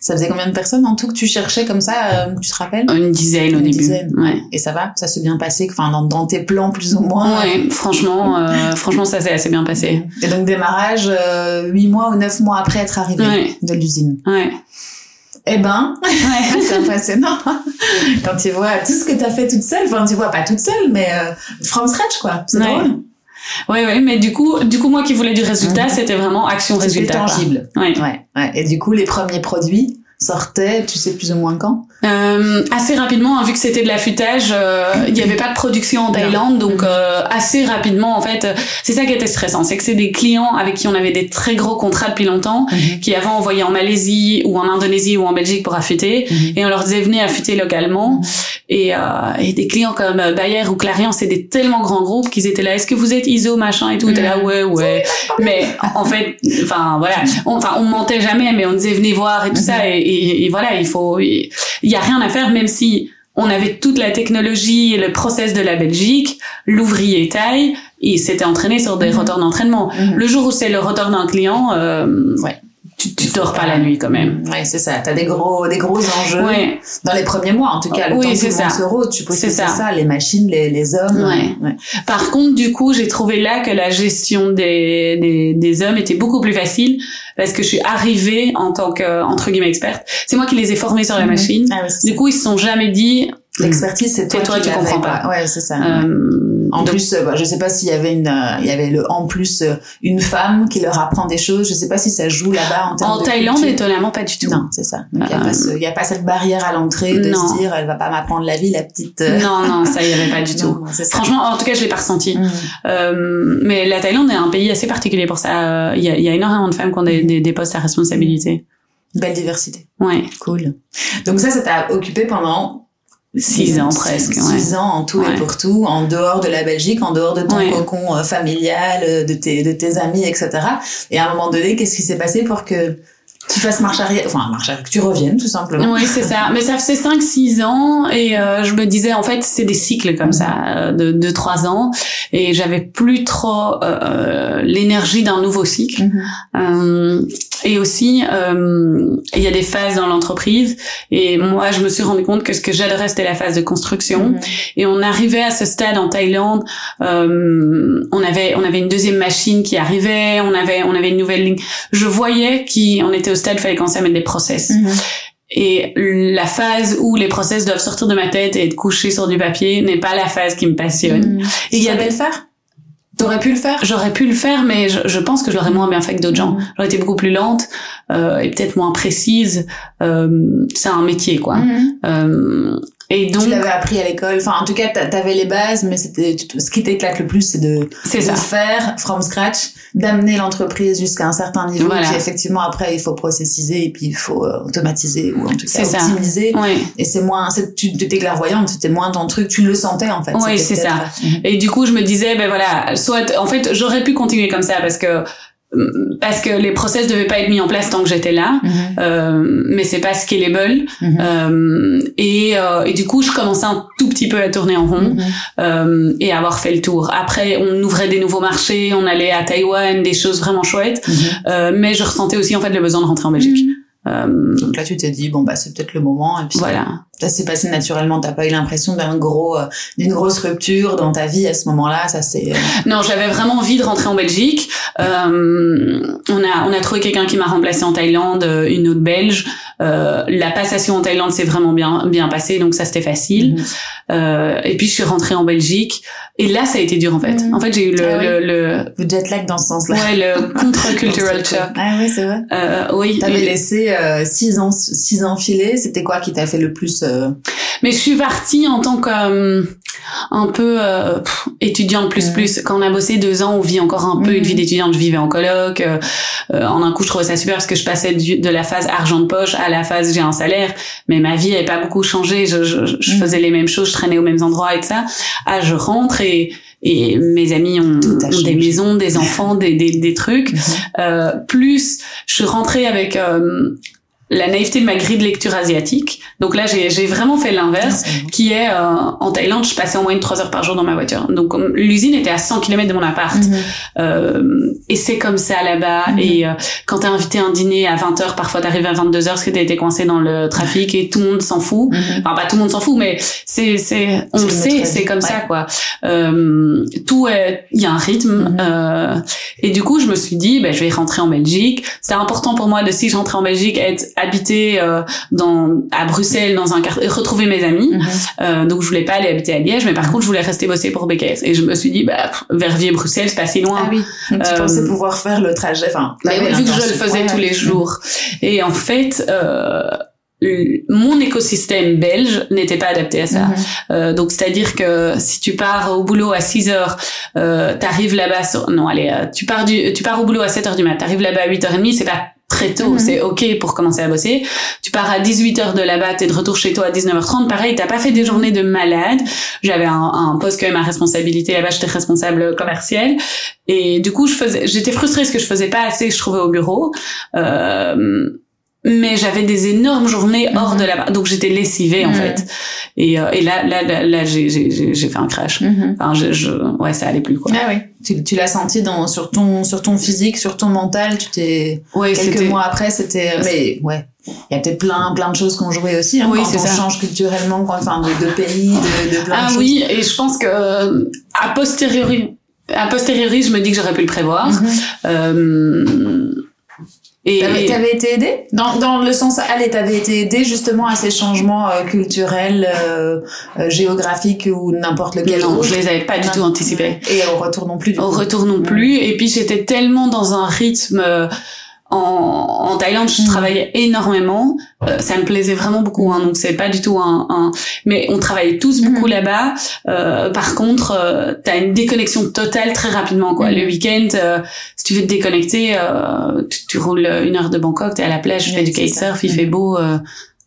Ça faisait combien de personnes en tout que tu cherchais comme ça, euh, tu te rappelles? Une dizaine au début. Dizaine. Ouais. Et ça va? Ça s'est bien passé Enfin, dans, dans, tes plans plus ou moins? Ouais, franchement, euh, franchement, ça s'est assez bien passé. Et donc démarrage euh, 8 mois ou 9 mois après être arrivé de l'usine. Ouais. Eh ben, ouais. c'est impressionnant. Quand tu vois tout ce que tu as fait toute seule, enfin tu vois pas toute seule, mais euh, from scratch quoi. C'est drôle. Oui, oui, mais du coup, du coup, moi qui voulais du résultat, c'était vraiment action résultat. tangible. Ouais. ouais. Ouais. Et du coup, les premiers produits sortaient, tu sais plus ou moins quand? Euh, assez rapidement, hein, vu que c'était de l'affûtage, euh, il n'y avait pas de production en Thaïlande, donc mm-hmm. euh, assez rapidement, en fait, c'est ça qui était stressant, c'est que c'est des clients avec qui on avait des très gros contrats depuis longtemps, mm-hmm. qui avant envoyaient en Malaisie ou en Indonésie ou en Belgique pour affûter, mm-hmm. et on leur disait venez affûter localement, et, euh, et des clients comme Bayer ou Clarion, c'est des tellement grands groupes qu'ils étaient là, est-ce que vous êtes ISO machin et tout, t'es là ouais ouais, mais en fait, enfin voilà, enfin on, mentait jamais, mais on disait venez voir et tout ça, et, et, voilà, il faut, il y a rien à faire, même si on avait toute la technologie et le process de la Belgique, l'ouvrier taille, il s'était entraîné sur des mm rotors d'entraînement. Mhm. Le jour où c'est le rotor d'un client, euh, ouais, tu, tu dors pas la nuit quand même. Ouais, c'est ça. T'as des gros, des gros enjeux. Ouais. Dans les premiers mois, en tout cas, le oui, c'est ça. tu possèdes ça. ça. les machines, les, les hommes. Ouais. Par contre, du coup, j'ai trouvé là que la gestion des, des, des hommes était beaucoup plus facile parce que je suis arrivée en tant que, entre guillemets, experte. C'est moi qui les ai formés sur la mhm. machine. Ah, du coup, ils se sont jamais dit, L'expertise, c'est toi, toi, qui tu comprends pas. Ouais, c'est ça. Euh, en plus, euh, bah, je sais pas s'il y avait une, euh, il y avait le en plus une femme qui leur apprend des choses. Je sais pas si ça joue là-bas en termes En Thaïlande, étonnamment, pas du tout. Non, c'est ça. il y a pas il y a pas cette barrière à l'entrée de se dire, elle va pas m'apprendre la vie, la petite. Non, non, ça y avait pas du tout. Franchement, en tout cas, je l'ai pas ressenti. Mm. Euh, mais la Thaïlande est un pays assez particulier pour ça. Il y a, il y a énormément de femmes qui ont des, des, des postes à responsabilité. Belle diversité. Ouais. Cool. Donc ça, ça t'a occupé pendant Six ans presque. Six ans en tout et pour tout, en dehors de la Belgique, en dehors de ton cocon euh, familial, euh, de tes, de tes amis, etc. Et à un moment donné, qu'est-ce qui s'est passé pour que tu fasses marche arrière, enfin marche arrière, que tu reviennes tout simplement? Oui, c'est ça. Mais ça faisait 5 6 ans et euh, je me disais en fait, c'est des cycles comme ça de de 3 ans et j'avais plus trop euh, l'énergie d'un nouveau cycle. Mm-hmm. Et aussi il y a des phases dans l'entreprise et moi je me suis rendu compte que ce que j'adorais c'était la phase de construction mm-hmm. et on arrivait à ce stade en Thaïlande on avait on avait une deuxième machine qui arrivait, on avait on avait une nouvelle ligne. Je voyais qu'on était au stade, il fallait commencer à mettre des process. Mhm. Et la phase où les process doivent sortir de ma tête et être couchés sur du papier n'est pas la phase qui me passionne. Mhm. Et il y avait le faire? T'aurais pu le faire J'aurais pu le faire, mais je, pense que je l'aurais moins bien fait que d'autres gens. Mhm. J'aurais été beaucoup plus lente euh, et peut-être moins précise. Euh, c'est un métier, quoi. Euh, et donc, tu l'avais appris à l'école. Enfin, en tout cas, t'avais les bases, mais c'était ce qui t'éclate le plus, c'est de, de faire from scratch, d'amener l'entreprise jusqu'à un certain niveau. Voilà. Puis effectivement, après, il faut processiser et puis il faut euh, automatiser ou en tout cas optimiser. Et c'est moins, tu étais clairvoyante, c'était moins ton truc, tu le sentais en fait. Oui, c'est ça. Et du coup, je me disais, ben voilà, soit, en fait, j'aurais pu continuer comme ça parce que parce que les process devaient pas être mis en place tant que j'étais là, Mhm. euh, mais c'est pas scalable. Mhm. Euh, et, euh, et du coup, je commençais un tout petit peu à tourner en rond Mhm. euh, et à avoir fait le tour. Après, on ouvrait des nouveaux marchés, on allait à Taïwan, des choses vraiment chouettes, euh, mais je ressentais aussi en fait le besoin de rentrer en Belgique. Euh, Donc là, tu t'es dit, bon, bah, c'est peut-être le moment. Et puis, voilà. ça s'est passé naturellement. T'as pas eu l'impression d'un gros, euh, d'une grosse rupture dans ta vie à ce moment-là? Ça, c'est, euh, Non, j'avais vraiment envie de rentrer en Belgique. Euh, on a on a trouvé quelqu'un qui m'a remplacé en Thaïlande, une autre Belge. Euh, la passation en Thaïlande s'est vraiment bien bien passée, donc ça c'était facile. Mhm. Euh, et puis je suis rentrée en Belgique. Et là, ça a été dur en fait. Mhm. En fait, j'ai eu le, Ah oui. le, le le jet lag dans ce sens-là. ouais le contre-cultural shock. Ah oui, c'est vrai. Euh, oui. T'avais Et- laissé euh, six ans, six ans filés. C'était quoi qui t'a fait le plus euh, Mais je suis partie en tant que euh, un peu euh, pff, étudiante plus Mhm. plus. Quand on a bossé deux ans, on vit encore un peu une vie d'étudiante. Je vivais en coloc. euh, euh, en un coup, je trouvais ça super parce que je passais du- de la phase argent de poche à la phase j'ai un salaire. Mais ma vie avait pas beaucoup changé. Je, je, je Mhm. faisais les mêmes choses, je traînais aux mêmes endroits et tout ça. Ah, je rentre et et mes amis ont, ont des maisons, des enfants, des, des, des trucs. Euh, plus, je suis rentrée avec euh, la naïveté de ma grille de lecture asiatique. Donc là, j'ai vraiment fait l'inverse qui est euh, en Thaïlande, je passais en moyenne trois heures par jour dans ma voiture. Donc l'usine était à 100 km de mon appart. Mhm. Euh, et c'est comme ça là-bas. Mhm. Et euh, quand t'es invité à un dîner à 20 heures, parfois t'arrives à 22 heures parce que t'as été coincé dans le trafic et tout le monde s'en fout. Mhm. Enfin, pas tout le monde s'en fout, mais c'est, c'est, on C'est le sait, c'est comme ouais. ça, quoi. Euh, tout est, il y a un rythme, euh, et du coup, je me suis dit, ben, je vais rentrer en Belgique. C'était important pour moi de, si je rentrais en Belgique, être habité euh, dans, à Bruxelles, dans un quartier, retrouver mes amis. Mhm. Euh, donc, je voulais pas aller habiter à Liège, mais par contre, je voulais rester bosser pour BKS. Et je me suis dit, bah, pff, Verviers-Bruxelles, c'est pas si loin. Ah oui. Donc, tu Euh, pensais pouvoir faire le trajet. Enfin, Mais oui, vu que je le faisais Ouais, tous les jours. Et en fait, euh, mon écosystème belge n'était pas adapté à ça. Mhm. Euh, donc, c'est-à-dire que si tu pars au boulot à 6 heures, euh, t'arrives là-bas. Non, allez, euh, tu pars du, tu pars au boulot à 7 heures du mat, t'arrives là-bas à 8h30, c'est pas très tôt, Mhm. c'est ok pour commencer à bosser. Tu pars à 18h de là-bas, t'es de retour chez toi à 19h30, pareil, t'as pas fait des journées de malade. J'avais un, un poste quand même à responsabilité là-bas, j'étais responsable commercial. Et du coup, je faisais, j'étais frustrée parce que je faisais pas assez, je trouvais au bureau. Euh, mais j'avais des énormes journées hors de là-bas, donc j'étais lessivée en Mhm. fait. Et, euh, et là, là, là, là, j'ai, j'ai, j'ai j'ai fait un crash. Mhm. Enfin, je, je, ouais, ça allait plus quoi. Ah oui. Tu, tu l'as senti dans, sur ton, sur ton physique, sur ton mental? Tu t'es, Ouais, quelques mois après, c'était, mais ouais. Il y a peut-être plein, plein de choses qui ont joué aussi, hein, Oui, quand on ça. change culturellement, quand, enfin, de, de pays, de, de plein Ah de choses. oui, et je pense que euh, a posteriori, a posteriori, je me dis que j'aurais pu le prévoir. Mhm. Euh, et, T'avais, été aidé dans, dans le sens, allez, t'avais été aidé justement à ces changements euh, culturels, euh, euh, géographiques ou n'importe lequel non, je les avais pas du tout anticipés. Et au retour non plus. Du Au coup. retour non plus. Et puis j'étais tellement dans un rythme. Euh, En, en Thaïlande, je Mhm. travaillais énormément. Euh, ça me plaisait vraiment beaucoup. Hein, donc c'est pas du tout un, un. Mais on travaillait tous beaucoup Mhm. là-bas. Euh, par contre, euh, t'as une déconnexion totale très rapidement. Quoi. Mhm. Le week-end, euh, si tu veux te déconnecter, euh, tu, tu roules une heure de Bangkok, t'es à la plage, tu fais du kitesurf, il Mhm. fait beau.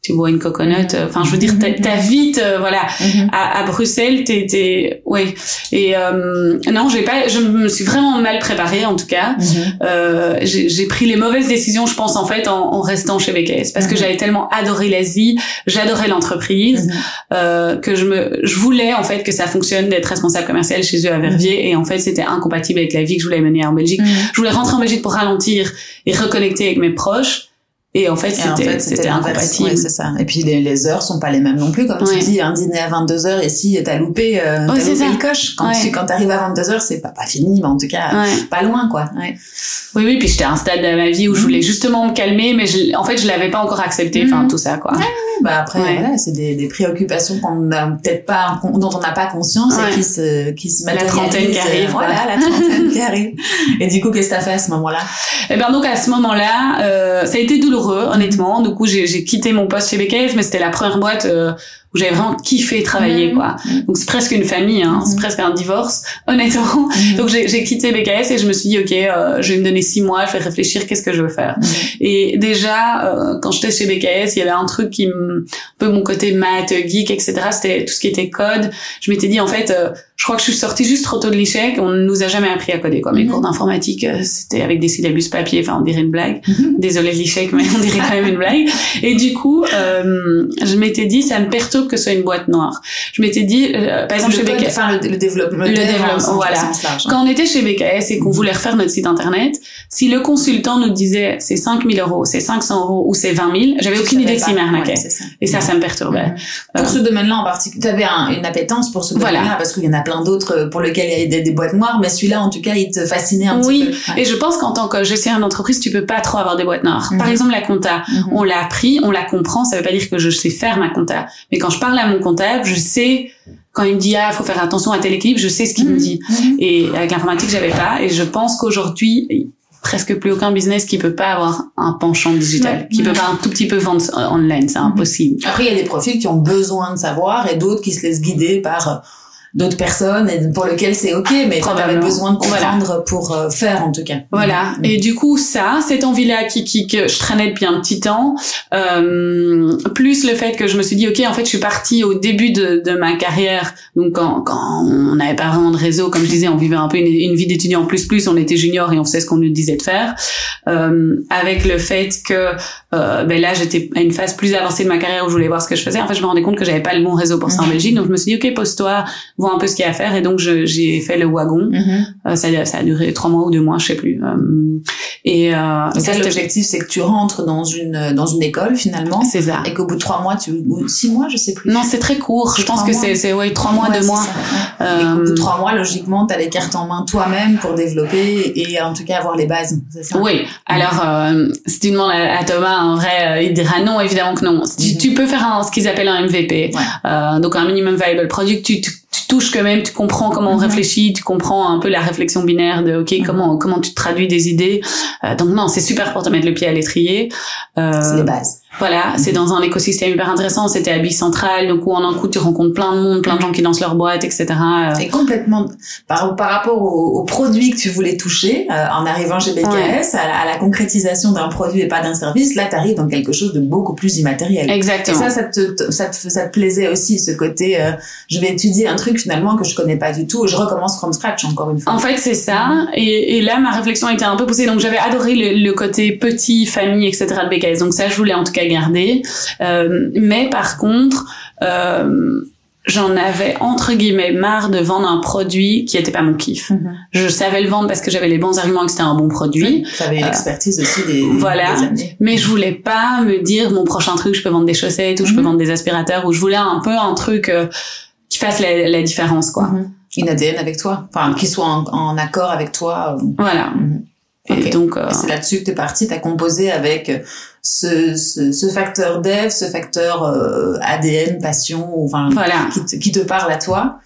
Tu bois une coconut. euh, Enfin, je veux dire, t'as, Mhm. t'as vite, euh, voilà Mhm. à, à Bruxelles, t'es, t'es, ouais. Et euh, non, j'ai pas, je me suis vraiment mal préparée en tout cas. Mhm. Euh, j'ai, pris les mauvaises décisions, je pense en fait, en, en restant chez BKS, parce que j'avais tellement adoré l'Asie, j'adorais l'entreprise, euh, que je me, je voulais en fait que ça fonctionne d'être responsable commercial chez eux à Verviers, et en fait c'était incompatible avec la vie que je voulais mener en Belgique. Je voulais rentrer en Belgique pour ralentir et reconnecter avec mes proches. Et en fait, c'était, incompatible. Ouais, c'est ça. Et puis les, les heures sont pas les mêmes non plus. Comme Ouais. tu dis, un dîner à 22 heures et si t'as loupé, euh, Ouais, t'as c'est loupé le coche. Quand Ouais. tu quand t'arrives à 22 heures, c'est pas pas fini, mais en tout cas pas loin quoi. Oui, oui, puis j'étais à un stade de ma vie où je Mhm. voulais justement me calmer, mais je, en fait, je l'avais pas encore accepté, enfin, Mhm. tout ça, quoi. Bah après, voilà, c'est des, des préoccupations qu'on n'a peut-être pas, dont on n'a pas conscience et qui se, qui se La trentaine qui matérialisent, arrive, euh, Voilà, la trentaine qui arrive. Et du coup, qu'est-ce que t'as fait à ce moment-là? Et ben donc à ce moment-là, euh, ça a été douloureux, honnêtement. Du coup, j'ai, quitté mon poste chez BKF, mais c'était la première boîte euh, où j'avais vraiment kiffé travailler, quoi. Donc c'est presque une famille, hein, c'est presque un divorce, honnêtement. Donc j'ai quitté BKS et je me suis dit, ok, euh, je vais me donner six mois, je vais réfléchir, qu'est-ce que je veux faire? Et déjà, euh, quand j'étais chez BKS, il y avait un truc qui me, un peu mon côté maths, geek, etc. C'était tout ce qui était code. Je m'étais dit, en fait, euh, je crois que je suis sortie juste trop tôt de l'échec. On ne nous a jamais appris à coder. Quoi. Mes cours d'informatique, c'était avec des syllabus papier. Enfin, on dirait une blague. Désolée de l'échec, mais on dirait quand même une blague. Et du coup, je m'étais dit, ça me perturbe que ce soit une boîte noire. Je m'étais dit, par exemple, chez BKS, enfin le, développement, le, développement, voilà. Hein. Quand on était chez BKS et qu'on voulait refaire notre site internet, si le consultant nous disait c'est 5000 euros, c'est 500 euros ou c'est 20 000, j'avais aucune idée de s'il m'arnaquait. et ça, ça me perturbait. Pour euh, ce domaine-là en particulier, tu avais une appétence pour ce domaine-là voilà. parce qu'il y en a plein d'autres euh, pour lesquels il y a des, boîtes noires, mais celui-là, en tout cas, il te fascinait un petit peu. Oui, et je pense qu'en tant que gestionnaire d'entreprise, tu peux pas trop avoir des boîtes noires. Par mhm. exemple, la compta, on l'a appris, on la comprend, ça veut pas dire que je sais faire ma compta. Mais quand je parle à mon comptable, je sais quand il me dit ah faut faire attention à tel équilibre, je sais ce qu'il me mhm. dit. Et avec l'informatique, j'avais pas. Et je pense qu'aujourd'hui, presque plus aucun business qui peut pas avoir un penchant digital, qui peut pas un tout petit peu vendre online, c'est impossible. Après, il y a des profils qui ont besoin de savoir et d'autres qui se laissent guider par euh, d'autres personnes et pour lesquelles c'est ok mais tu avais besoin de comprendre pour euh, faire en tout cas. Voilà. Mm. et du coup ça cette envie là qui, qui que je traînais depuis un petit temps. Euh, plus le fait que je me suis dit ok en fait je suis partie au début de, de ma carrière. Donc quand, quand on n'avait pas vraiment de réseau comme je disais on vivait un peu une, vie d'étudiant plus plus. On était junior et on faisait ce qu'on nous disait de faire. Euh, avec le fait que euh, ben là j'étais à une phase plus avancée de ma carrière où je voulais voir ce que je faisais. En fait je me rendais compte que j'avais pas le bon réseau pour ça en mm. Belgique. Donc je me suis dit ok pose-toi un peu ce qu'il y a à faire et donc j'ai fait le wagon. Mm-hmm. Euh, ça, ça, a duré trois mois ou deux mois, je sais plus. Euh, et, euh, ça, l'objectif, c'est que tu rentres dans une dans une école finalement. C'est ça. Et qu'au bout de trois mois, tu ou six mois, je sais plus. Non, c'est très court. Je pense que c'est c'est ouais trois mois, deux mois. Et qu'au bout de trois mois, logiquement, tu as les cartes en main toi-même pour développer et en tout cas avoir les bases. Ça? Oui. Alors si tu demandes à, Thomas, en vrai, il dira non, évidemment que non. Tu, tu peux faire un, ce qu'ils appellent un MVP, donc un minimum viable product. Tu, tu touches quand même, tu comprends comment on mhm. réfléchit, tu comprends un peu la réflexion binaire de ok mhm. comment comment tu traduis des idées. Euh, donc non, c'est super pour te mettre le pied à l'étrier. Euh, c'est les bases. Voilà, c'est dans un écosystème hyper intéressant. C'était à Central, donc où en un coup tu rencontres plein de monde, plein de gens qui lancent leur boîte, etc. C'est complètement par, par rapport au, produit que tu voulais toucher euh, en arrivant chez BKS à, la concrétisation d'un produit et pas d'un service. Là, tu arrives dans quelque chose de beaucoup plus immatériel. Exactement. Et ça, ça te, ça te, ça te plaisait aussi ce côté. Euh, je vais étudier un truc finalement que je connais pas du tout. Je recommence from scratch encore une fois. En fait, c'est ça. Et, et, là, ma réflexion était un peu poussée. Donc j'avais adoré le, le côté petit, famille, etc. de BKS. Donc ça, je voulais en tout cas garder. Euh, mais par contre, euh, j'en avais entre guillemets marre de vendre un produit qui était pas mon kiff. Mhm. Je savais le vendre parce que j'avais les bons arguments que c'était un bon produit. Tu avais l'expertise aussi des voilà. Mais je voulais pas me dire mon prochain truc, je peux vendre des chaussettes ou je peux mhm. vendre des aspirateurs ou je voulais un peu un truc euh, qui fasse la, la différence quoi. Mhm. Une ADN avec toi, enfin qui soit en, en accord avec toi. Voilà. Et donc euh, c'est là-dessus que tu es parti, tu as composé avec ce, ce, ce, facteur dev, ce facteur euh, ADN, passion, enfin voilà. qui, te, qui te parle à toi.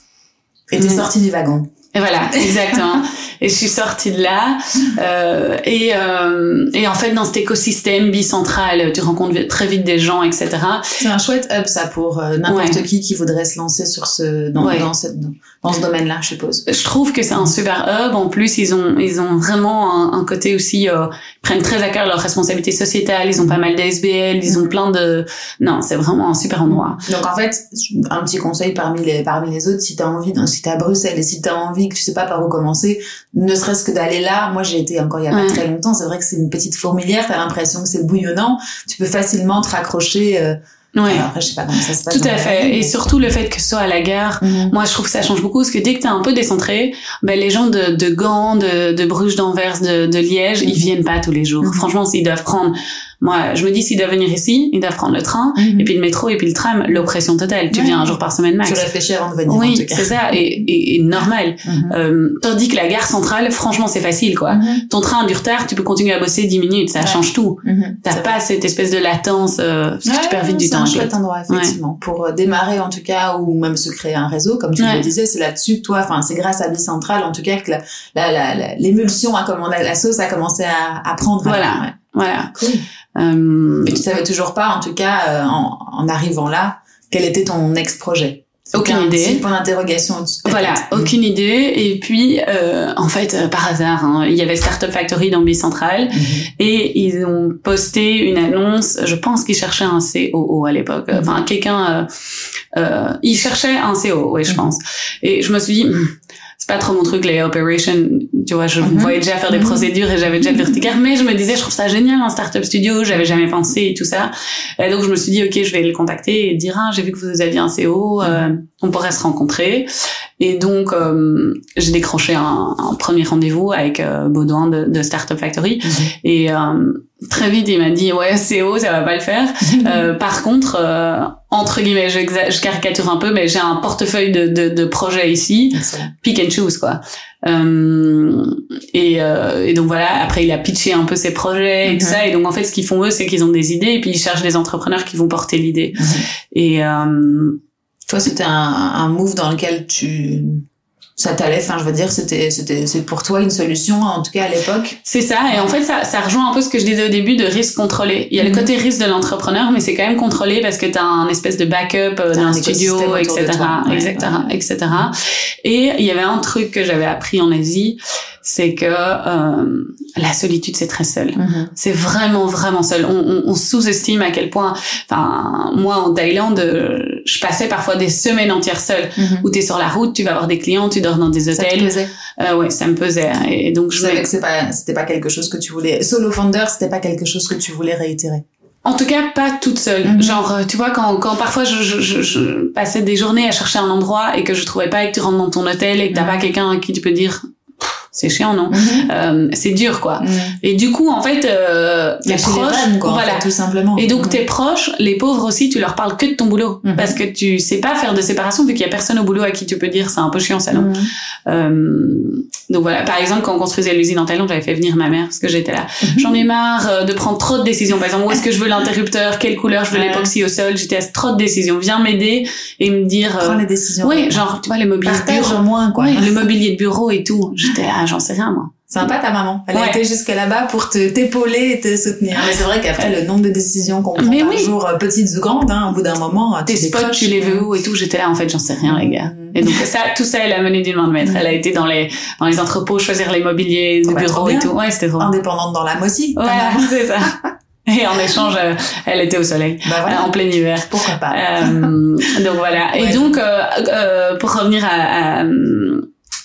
Et t'es mm. sorti du wagon. Et voilà, exactement. et je suis sortie de là. Euh, et, euh, et en fait, dans cet écosystème bicentral, tu rencontres très vite des gens, etc. C'est un chouette hub, ça, pour euh, n'importe qui qui voudrait se lancer sur ce, dans, dans, cette, dans ce domaine-là, je suppose. Je trouve que c'est un super hub. En plus, ils ont, ils ont vraiment un, un côté aussi, euh, ils prennent très à cœur leurs responsabilités sociétales. Ils ont pas mal d'ASBL, ils ont plein de, non, c'est vraiment un super endroit. Donc, en fait, un petit conseil parmi les, parmi les autres, si t'as envie, si t'es à Bruxelles et si t'as envie que tu sais pas par où commencer, ne serait-ce que d'aller là. Moi, j'ai été encore il y a pas très longtemps. C'est vrai que c'est une petite fourmilière. T'as l'impression que c'est bouillonnant. Tu peux facilement te raccrocher. Euh, Ouais. après, je sais pas comment ça se passe. Tout à fait. Et surtout le fait que ce soit à la gare, mhm. moi je trouve que ça change beaucoup parce que dès que t'es un peu décentré, ben les gens de, de Gand, de, de Bruges, d'Anvers, de, de Liège, ils viennent pas tous les jours. Mhm. Franchement, s'ils doivent prendre moi, je me dis, s'ils doivent venir ici, ils doivent prendre le train, mhm. et puis le métro, et puis le tram, l'oppression totale. Tu viens un jour par semaine max. Tu réfléchis avant de venir. Oui, c'est ça, et, et, normal. Mhm. euh, tandis que la gare centrale, franchement, c'est facile, quoi. Mhm. Ton train a du retard, tu peux continuer à bosser 10 minutes, ça change tout. T'as pas cette espèce de latence, euh, parce que tu perds vite du temps. C'est un chouette endroit, effectivement. Pour euh, démarrer, en tout cas, ou même se créer un réseau, comme tu le disais, c'est là-dessus toi, enfin, c'est grâce à Bicentrale, en tout cas, que l'émulsion a commencé, la sauce a commencé à, à prendre. Voilà. Voilà. Cool. Euh, Mais tu savais toujours pas, en tout cas, euh, en, en, arrivant là, Quel était ton next projet aucune un idée. Petit point d'interrogation. Voilà, aucune idée. Et puis, euh, en fait, euh, par hasard, hein, il y avait Startup Factory dans Bicentral Mhm. et ils ont posté une annonce. Je pense qu'ils cherchaient un COO à l'époque. Mhm. Enfin, quelqu'un. Euh, euh, ils cherchaient un COO, oui, je pense. Et je me suis dit. C'est pas trop mon truc les operations tu vois je me Mhm. voyais déjà faire des Mhm. procédures et j'avais déjà de l'urticaire mais je me disais je trouve ça génial un startup studio j'avais jamais pensé et tout ça. Et donc je me suis dit ok je vais le contacter et dire ah j'ai vu que vous aviez un CO euh, on pourrait se rencontrer et donc euh, j'ai décroché un, un premier rendez-vous avec euh, Baudouin de, de Startup Factory Mhm. et euh, très vite il m'a dit ouais CO ça va pas le faire euh, par contre, euh, entre guillemets, je, je caricature un peu, mais j'ai un portefeuille de, de, de projets ici, Excellent. pick and choose quoi. Euh, et, euh, et donc voilà. Après, il a pitché un peu ses projets et Mhm. tout ça. Et donc en fait, ce qu'ils font eux, c'est qu'ils ont des idées et puis ils cherchent des entrepreneurs qui vont porter l'idée. Mhm. Et euh, Toi, c'était un, un move dans lequel tu ça t'allait. Enfin, je veux dire, c'était c'était c'est pour toi une solution, en tout cas à l'époque? C'est ça, et en fait, ça, ça rejoint un peu ce que je disais au début de risque contrôlé. Il y a Mhm. le côté risque de l'entrepreneur, mais c'est quand même contrôlé parce que tu as un espèce de backup euh, d'un un studio, etc., toi. Ouais, etc., ouais. etc. Et il y avait un truc que j'avais appris en Asie, c'est que euh, la solitude, c'est très seul. C'est vraiment, vraiment seul. On, on, on sous-estime à quel point... Enfin, moi, en Thaïlande, euh, je passais parfois des semaines entières seule. Mhm. Où tu es sur la route, tu vas avoir des clients, tu dors dans des Ça te hôtels. plaisait? Euh, ouais, ça me pesait. Et donc, Je je savais me- que c'est pas c'était pas quelque chose que tu voulais. Solo founder, c'était pas quelque chose que tu voulais réitérer? En tout cas, pas toute seule. Mhm. Genre, euh, tu vois, quand, quand parfois je, je, je, je passais des journées à chercher un endroit et que je trouvais pas et que tu rentres dans ton hôtel et que t'as Mhm. pas quelqu'un à qui tu peux dire, c'est chiant, non euh, C'est dur, quoi. Mhm. Et du coup, en fait, euh, tes proches, rênes, quoi, en voilà. fait, tout simplement. Et donc Mhm. tes proches, les pauvres aussi, tu leur parles que de ton boulot Mhm. parce que tu sais pas faire de séparation vu qu'il y a personne au boulot à qui tu peux dire c'est un peu chiant ça non. Mhm. Euh, donc voilà, par exemple quand on construisait l'usine en Thaïlande, j'avais fait venir ma mère parce que j'étais là. Mhm. J'en ai marre euh, de prendre trop de décisions. Par exemple, où est-ce que je veux l'interrupteur, quelle couleur? Je veux Ouais. l'époxy au sol. J'étais à trop de décisions. Viens m'aider et me dire. euh, Prends les décisions. oui, genre tu vois le mobilier de partage bureau. au moins quoi. Le mobilier de bureau et tout. J'étais là, j'en sais rien moi. Sympa ta maman. Elle Ouais. a été jusqu'à là-bas pour te t'épauler et te soutenir. Mais c'est vrai qu'après le nombre de décisions qu'on prend Mais par oui. jour, euh, petites ou grandes, hein, au bout d'un moment, Tes tu spots, tu les veux où et tout. J'étais là en fait, j'en sais rien les gars. Mhm. Et donc ça, tout ça, elle a mené d'une main de maître. Elle a été dans les dans les entrepôts choisir les mobiliers Oh du bah, trop bureau et tout. Ouais, c'était trop. Indépendante dans l'âme aussi. Ouais, c'est ça. Et en échange, euh, elle était au soleil, Bah euh, voilà. en plein hiver. Pourquoi pas. Euh, donc voilà. Et donc, euh, euh, pour revenir à, à,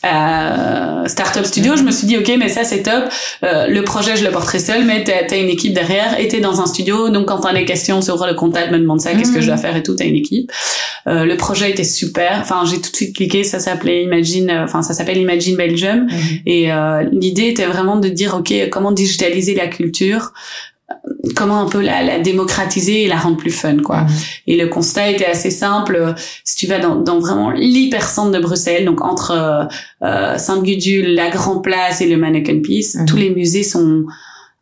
à Startup Studio, Mhm. je me suis dit, ok, mais ça c'est top. Euh, le projet, je le porterai seul, mais t'as as une équipe derrière et t'es dans un studio. Donc quand t'as des questions sur le comptable, me demande ça, qu'est-ce que Mhm. je dois faire et tout, t'as une équipe. Euh, le projet était super. Enfin, j'ai tout de suite cliqué. Ça s'appelait Imagine. euh, Enfin, ça s'appelle Imagine Belgium. Mhm. Et euh, l'idée était vraiment de dire, ok, comment digitaliser la culture, euh, comment un peu la, la démocratiser et la rendre plus fun, quoi. Mhm. Et le constat était assez simple. Si tu vas dans, dans vraiment l'hypercentre de Bruxelles, donc entre euh, euh, Sainte-Gudule, la Grand Place et le Mannequin Peace, Mhm. tous les musées sont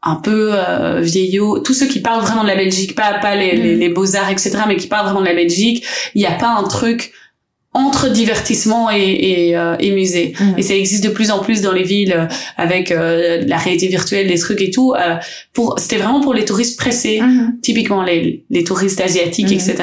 un peu euh, vieillots. Tous ceux qui parlent vraiment de la Belgique, pas pas les, les, Mhm. les beaux-arts, etc., mais qui parlent vraiment de la Belgique, il n'y a pas un truc entre divertissement et, et, euh, et musée. Et ça existe de plus en plus dans les villes euh, avec euh, la réalité virtuelle, des trucs et tout. Euh, pour c'était vraiment pour les touristes pressés, Mhm. typiquement les, les touristes asiatiques, Mhm. etc.,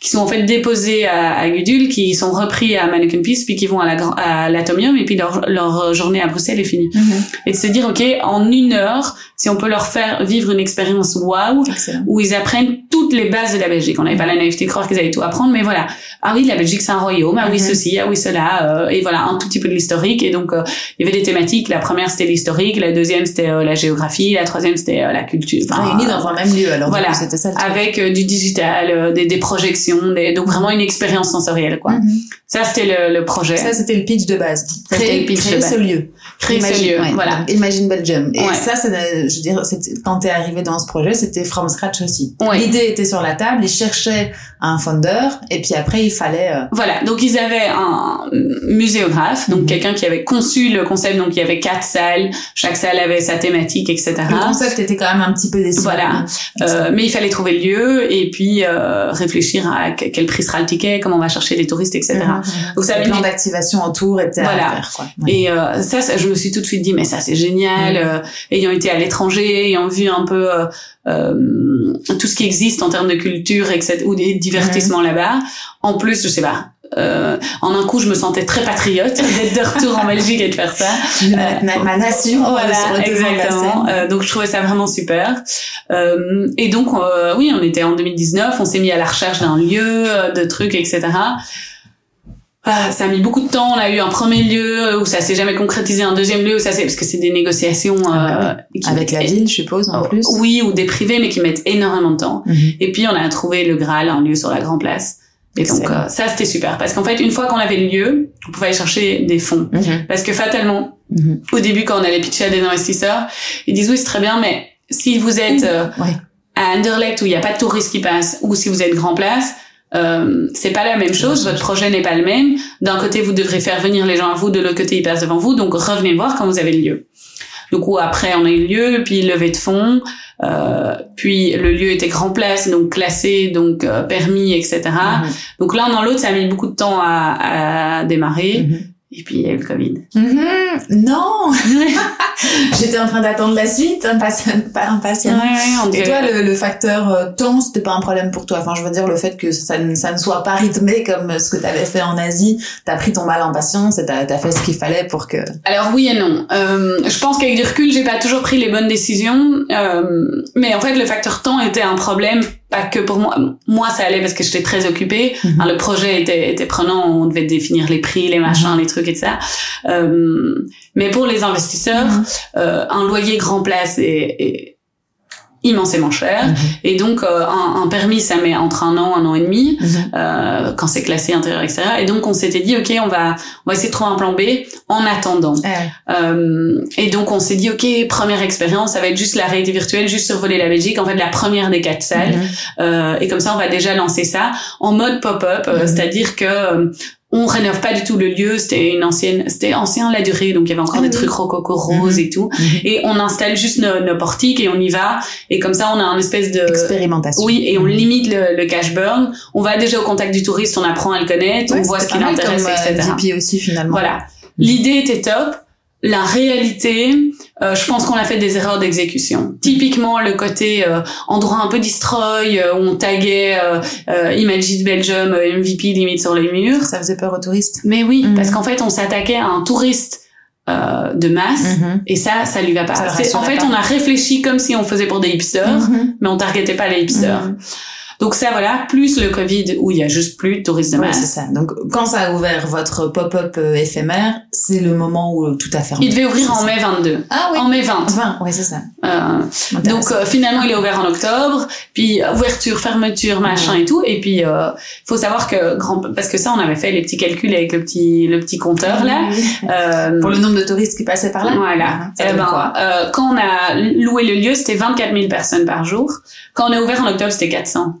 qui sont en fait déposés à, à Gudule, qui sont repris à Mannequin Peace, puis qui vont à la gra- à l'Atomium, et puis leur, leur journée à Bruxelles est finie. Mhm. Et de se dire, ok, en une heure, si on peut leur faire vivre une expérience wow, Excellent. où ils apprennent toutes les bases de la Belgique. On n'avait pas la naïveté de croire qu'ils allaient tout apprendre, mais voilà. Ah oui, la Belgique c'est un royaume, ah oui Mhm. ceci, ah oui cela, euh, et voilà un tout petit peu de l'historique. Et donc euh, il y avait des thématiques. La première c'était l'historique, la deuxième c'était euh, la géographie, la troisième c'était euh, la culture. Enfin, Réunis dans un même lieu, alors voilà. c'était ça avec euh, du digital, euh, des, des projections, des, donc vraiment une expérience sensorielle quoi. Mhm. Ça c'était le, le projet. Ça, c'était le pitch de base. Créer, le pitch créer de base. ce lieu. Créer ce Imagine- lieu, ouais, voilà. Imagine Belgium. Et Ouais. ça, c'est, je veux dire, quand t'es arrivé dans ce projet, c'était from scratch aussi. Ouais. L'idée était sur la table, ils cherchaient un founder, et puis après, il fallait, euh, Voilà, donc ils avaient un muséographe, donc Mhm. quelqu'un qui avait conçu le concept, donc il y avait quatre salles, chaque salle avait sa thématique, etc. le concept était quand même un petit peu déçu. Voilà. Euh, mais il fallait trouver le lieu et puis euh, réfléchir à que- quel prix sera le ticket, comment on va chercher les touristes, etc. Donc ça le plan d'activation autour était à Voilà, faire. super quoi. Et euh, ça, ça, je me suis tout de suite dit mais ça c'est génial. Euh, ayant été à l'étranger, ayant vu un peu euh, euh, tout ce qui existe en termes de culture etc ou des divertissements là-bas. En plus, je sais pas. Euh, en un coup, je me sentais très patriote d'être de retour en Belgique et de faire ça. Je mettre ma, nation euh, Voilà, exactement. Euh, donc je trouvais ça vraiment super. Euh, et donc euh, oui, on était en 2019, on s'est mis à la recherche d'un lieu, euh, de trucs, etc. Ah, ça a mis beaucoup de temps. On a eu un premier lieu où ça s'est jamais concrétisé, un deuxième lieu où ça s'est parce que c'est des négociations Ah euh, qui- Avec la ville, je suppose, en Oh, plus. Oui, ou des privés, mais qui mettent énormément de temps. Mhm. Et puis on a trouvé le Graal, un lieu sur la Grand Place. Et donc euh, ça c'était super parce qu'en fait une fois qu'on avait le lieu, on pouvait aller chercher des fonds. Mhm. Parce que fatalement, Mhm. au début quand on allait pitcher à des investisseurs, ils disent oui c'est très bien, mais si vous êtes euh, Ouais. à Anderlecht où il n'y a pas de touristes qui passent, ou si vous êtes Grand Place, euh, c'est pas la même chose, votre projet n'est pas le même. D'un côté vous devrez faire venir les gens à vous, de l'autre côté ils passent devant vous, donc revenez voir quand vous avez le lieu. Du coup après on a eu le lieu, puis levée de fonds, euh, puis le lieu était Grand Place, donc classé, donc euh, permis, etc. Mhm. Donc l'un dans l'autre ça a mis beaucoup de temps à, à démarrer. Mhm. Et puis il y a eu le Covid. Mhm. Non J'étais en train d'attendre la suite, impatient, pas impatient. on Et toi, le, le facteur euh, temps, c'était pas un problème pour toi? Enfin, je veux dire, le fait que ça, ne- ça ne soit pas rythmé comme ce que tu avais fait en Asie, t'as pris ton mal en patience et t'as as fait ce qu'il fallait pour que. Alors oui et non. Euh, je pense qu'avec du recul, j'ai pas toujours pris les bonnes décisions, euh, mais en fait, le facteur temps était un problème, pas que pour moi. Moi, ça allait parce que j'étais très occupée. Mhm. Le projet était, était prenant, on devait définir les prix, les machins, les trucs et ça. Euh, mais pour les investisseurs, Mhm. euh, un loyer grand place est, est immensément cher. Mhm. Et donc, euh, un, un permis, ça met entre un an, un an et demi Mhm. euh, quand c'est classé intérieur extérieur et donc on s'était dit ok on va on va essayer de trouver un plan B en attendant Eh euh, et donc on s'est dit ok première expérience ça va être juste la réalité virtuelle juste survoler la Belgique en fait la première des quatre salles Mhm. Et comme ça on va déjà lancer ça en mode pop-up c'est-à-dire que on rénove pas du tout le lieu c'était une ancienne c'était ancien la durée donc il y avait encore Ah des oui. trucs rococo roses Mhm. et tout Mhm. et on installe juste nos, nos portiques et on y va et comme ça on a un espèce de Expérimentation. oui, et on Mhm. limite le, le cash burn. On va déjà au contact du touriste, on apprend à le connaître, Ouais, on voit ce qui l'intéresse, comme, euh, etc. DP aussi finalement. Voilà. L'idée était top. La réalité, euh, je pense qu'on a fait des erreurs d'exécution. Typiquement, le côté euh, endroit un peu destroy, euh, où on taguait euh, euh, Imagine Belgium, euh, MVP limite sur les murs. Ça faisait peur aux touristes. Mais oui, Mhm. parce qu'en fait, on s'attaquait à un touriste euh, de masse. Mhm. Et ça, ça lui va pas. En fait, pas. on a réfléchi comme si on faisait pour des hipsters, Mhm. mais on targetait pas les hipsters. Donc ça, voilà, plus le Covid où il y a juste plus de touristes de Ouais, c'est ça. Donc, quand ça a ouvert votre pop-up euh, éphémère, c'est le moment où tout a fermé. il devait ouvrir en ça. mai 22. Ah oui. En mai 20. Enfin, ouais, c'est ça. Euh, donc euh, finalement, il est ouvert en octobre. Puis euh, ouverture, fermeture, machin et tout. Et puis, euh, faut savoir que grand, parce que ça, on avait fait les petits calculs avec le petit le petit compteur là. Euh, Pour le nombre de touristes qui passaient par là. Voilà. Ça Eh ben, quoi euh, quand on a loué le lieu, c'était 24 000 personnes par jour. Quand on est ouvert en octobre, c'était 400.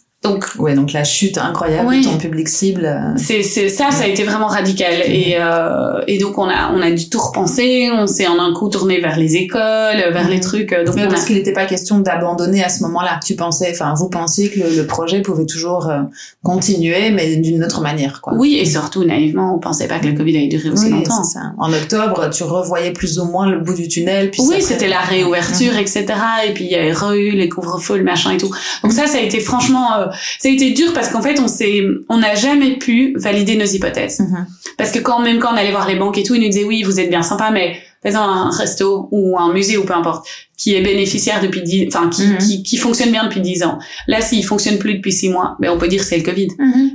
Donc Ouais, donc la chute incroyable Oui. de ton public cible. euh, c'est c'est ça ça a été vraiment radical et euh, et donc on a on a dû tout repenser on s'est en un coup tourné vers les écoles vers les Mhm. trucs euh, donc Mais on parce a qu'il n'était pas question d'abandonner à ce moment-là. Tu pensais, enfin, vous pensiez que le, le projet pouvait toujours euh, continuer, mais d'une autre manière, quoi. oui et surtout naïvement on pensait pas que le Covid allait durer aussi Oui, longtemps ça. En octobre, tu revoyais plus ou moins le bout du tunnel. Puis oui, c'était la réouverture, Mhm. etc. Et puis il y a eu les couvre-feux, le machin et tout. Donc ça, ça a été franchement, euh, ça a été dur parce qu'en fait, on s'est, on n'a jamais pu valider nos hypothèses. Mhm. Parce que quand même quand on allait voir les banques et tout, ils nous disaient oui, vous êtes bien sympa, mais exemple un resto ou un musée ou peu importe, qui est bénéficiaire depuis 10, enfin qui, Mhm. qui, qui fonctionne bien depuis 10 ans. Là, s'il fonctionne plus depuis 6 mois, ben on peut dire c'est le Covid.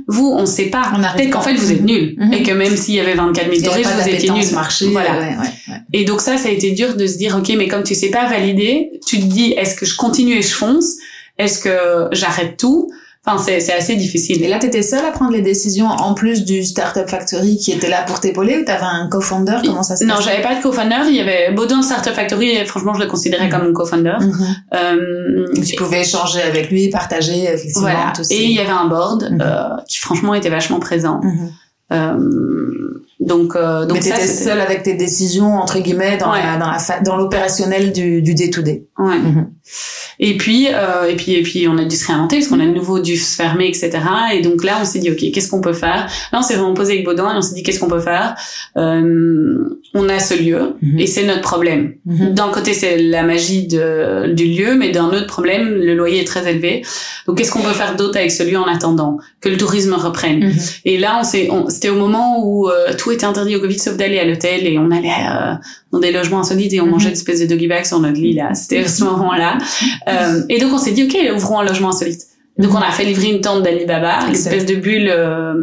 Vous, on sait pas. Peut-être qu'en fait vous êtes Mhm. et que même s'il y avait 24 000 Il y avait touristes, vous étiez nuls. marché. Voilà. ouais, ouais, ouais. Et donc ça, ça a été dur de se dire, ok, mais comme tu sais pas valider, tu te dis, est-ce que je continue et je fonce? Est-ce que j'arrête tout? Enfin, c'est assez difficile. Et là, t'étais seule à prendre les décisions en plus du Startup Factory qui était là pour t'épauler ou t'avais un co-founder? Comment ça se non, j'avais pas de co-founder. Il y avait Baudin Startup Factory et franchement, je le considérais comme mon co-founder. Mhm. Euh, Tu pouvais échanger avec lui, partager effectivement voilà. tout Et il y avait un board Mhm. euh, qui franchement était vachement présent. Euh, donc, euh, donc Mais ça, t'étais seule avec tes décisions entre guillemets dans Ouais. la, dans l'opérationnel du du day to day. Ouais. Et puis, euh, et puis, et puis, on a dû se réinventer parce qu'on a de nouveau dû se fermer, etc. Et donc là, on s'est dit, ok, qu'est-ce qu'on peut faire? Là, on s'est vraiment posé avec Baudouin et on s'est dit, qu'est-ce qu'on peut faire? Euh, On a ce lieu Mhm. et c'est notre problème. Mhm. D'un côté, c'est la magie de, du lieu, mais d'un autre problème, le loyer est très élevé. Donc, qu'est-ce qu'on peut faire d'autre avec ce lieu en attendant? Que le tourisme reprenne Mhm. Et là, on s'est, c'était au moment où euh, tout était interdit au Covid, sauf d'aller à l'hôtel et on allait euh, dans des logements insolites et on mangeait des espèces de doggy bags sur notre lit là. C'était à ce moment-là. Euh, et donc, on s'est dit, ok, ouvrons un logement insolite. Donc, on a fait livrer une tente d'Alibaba, une espèce de bulle euh,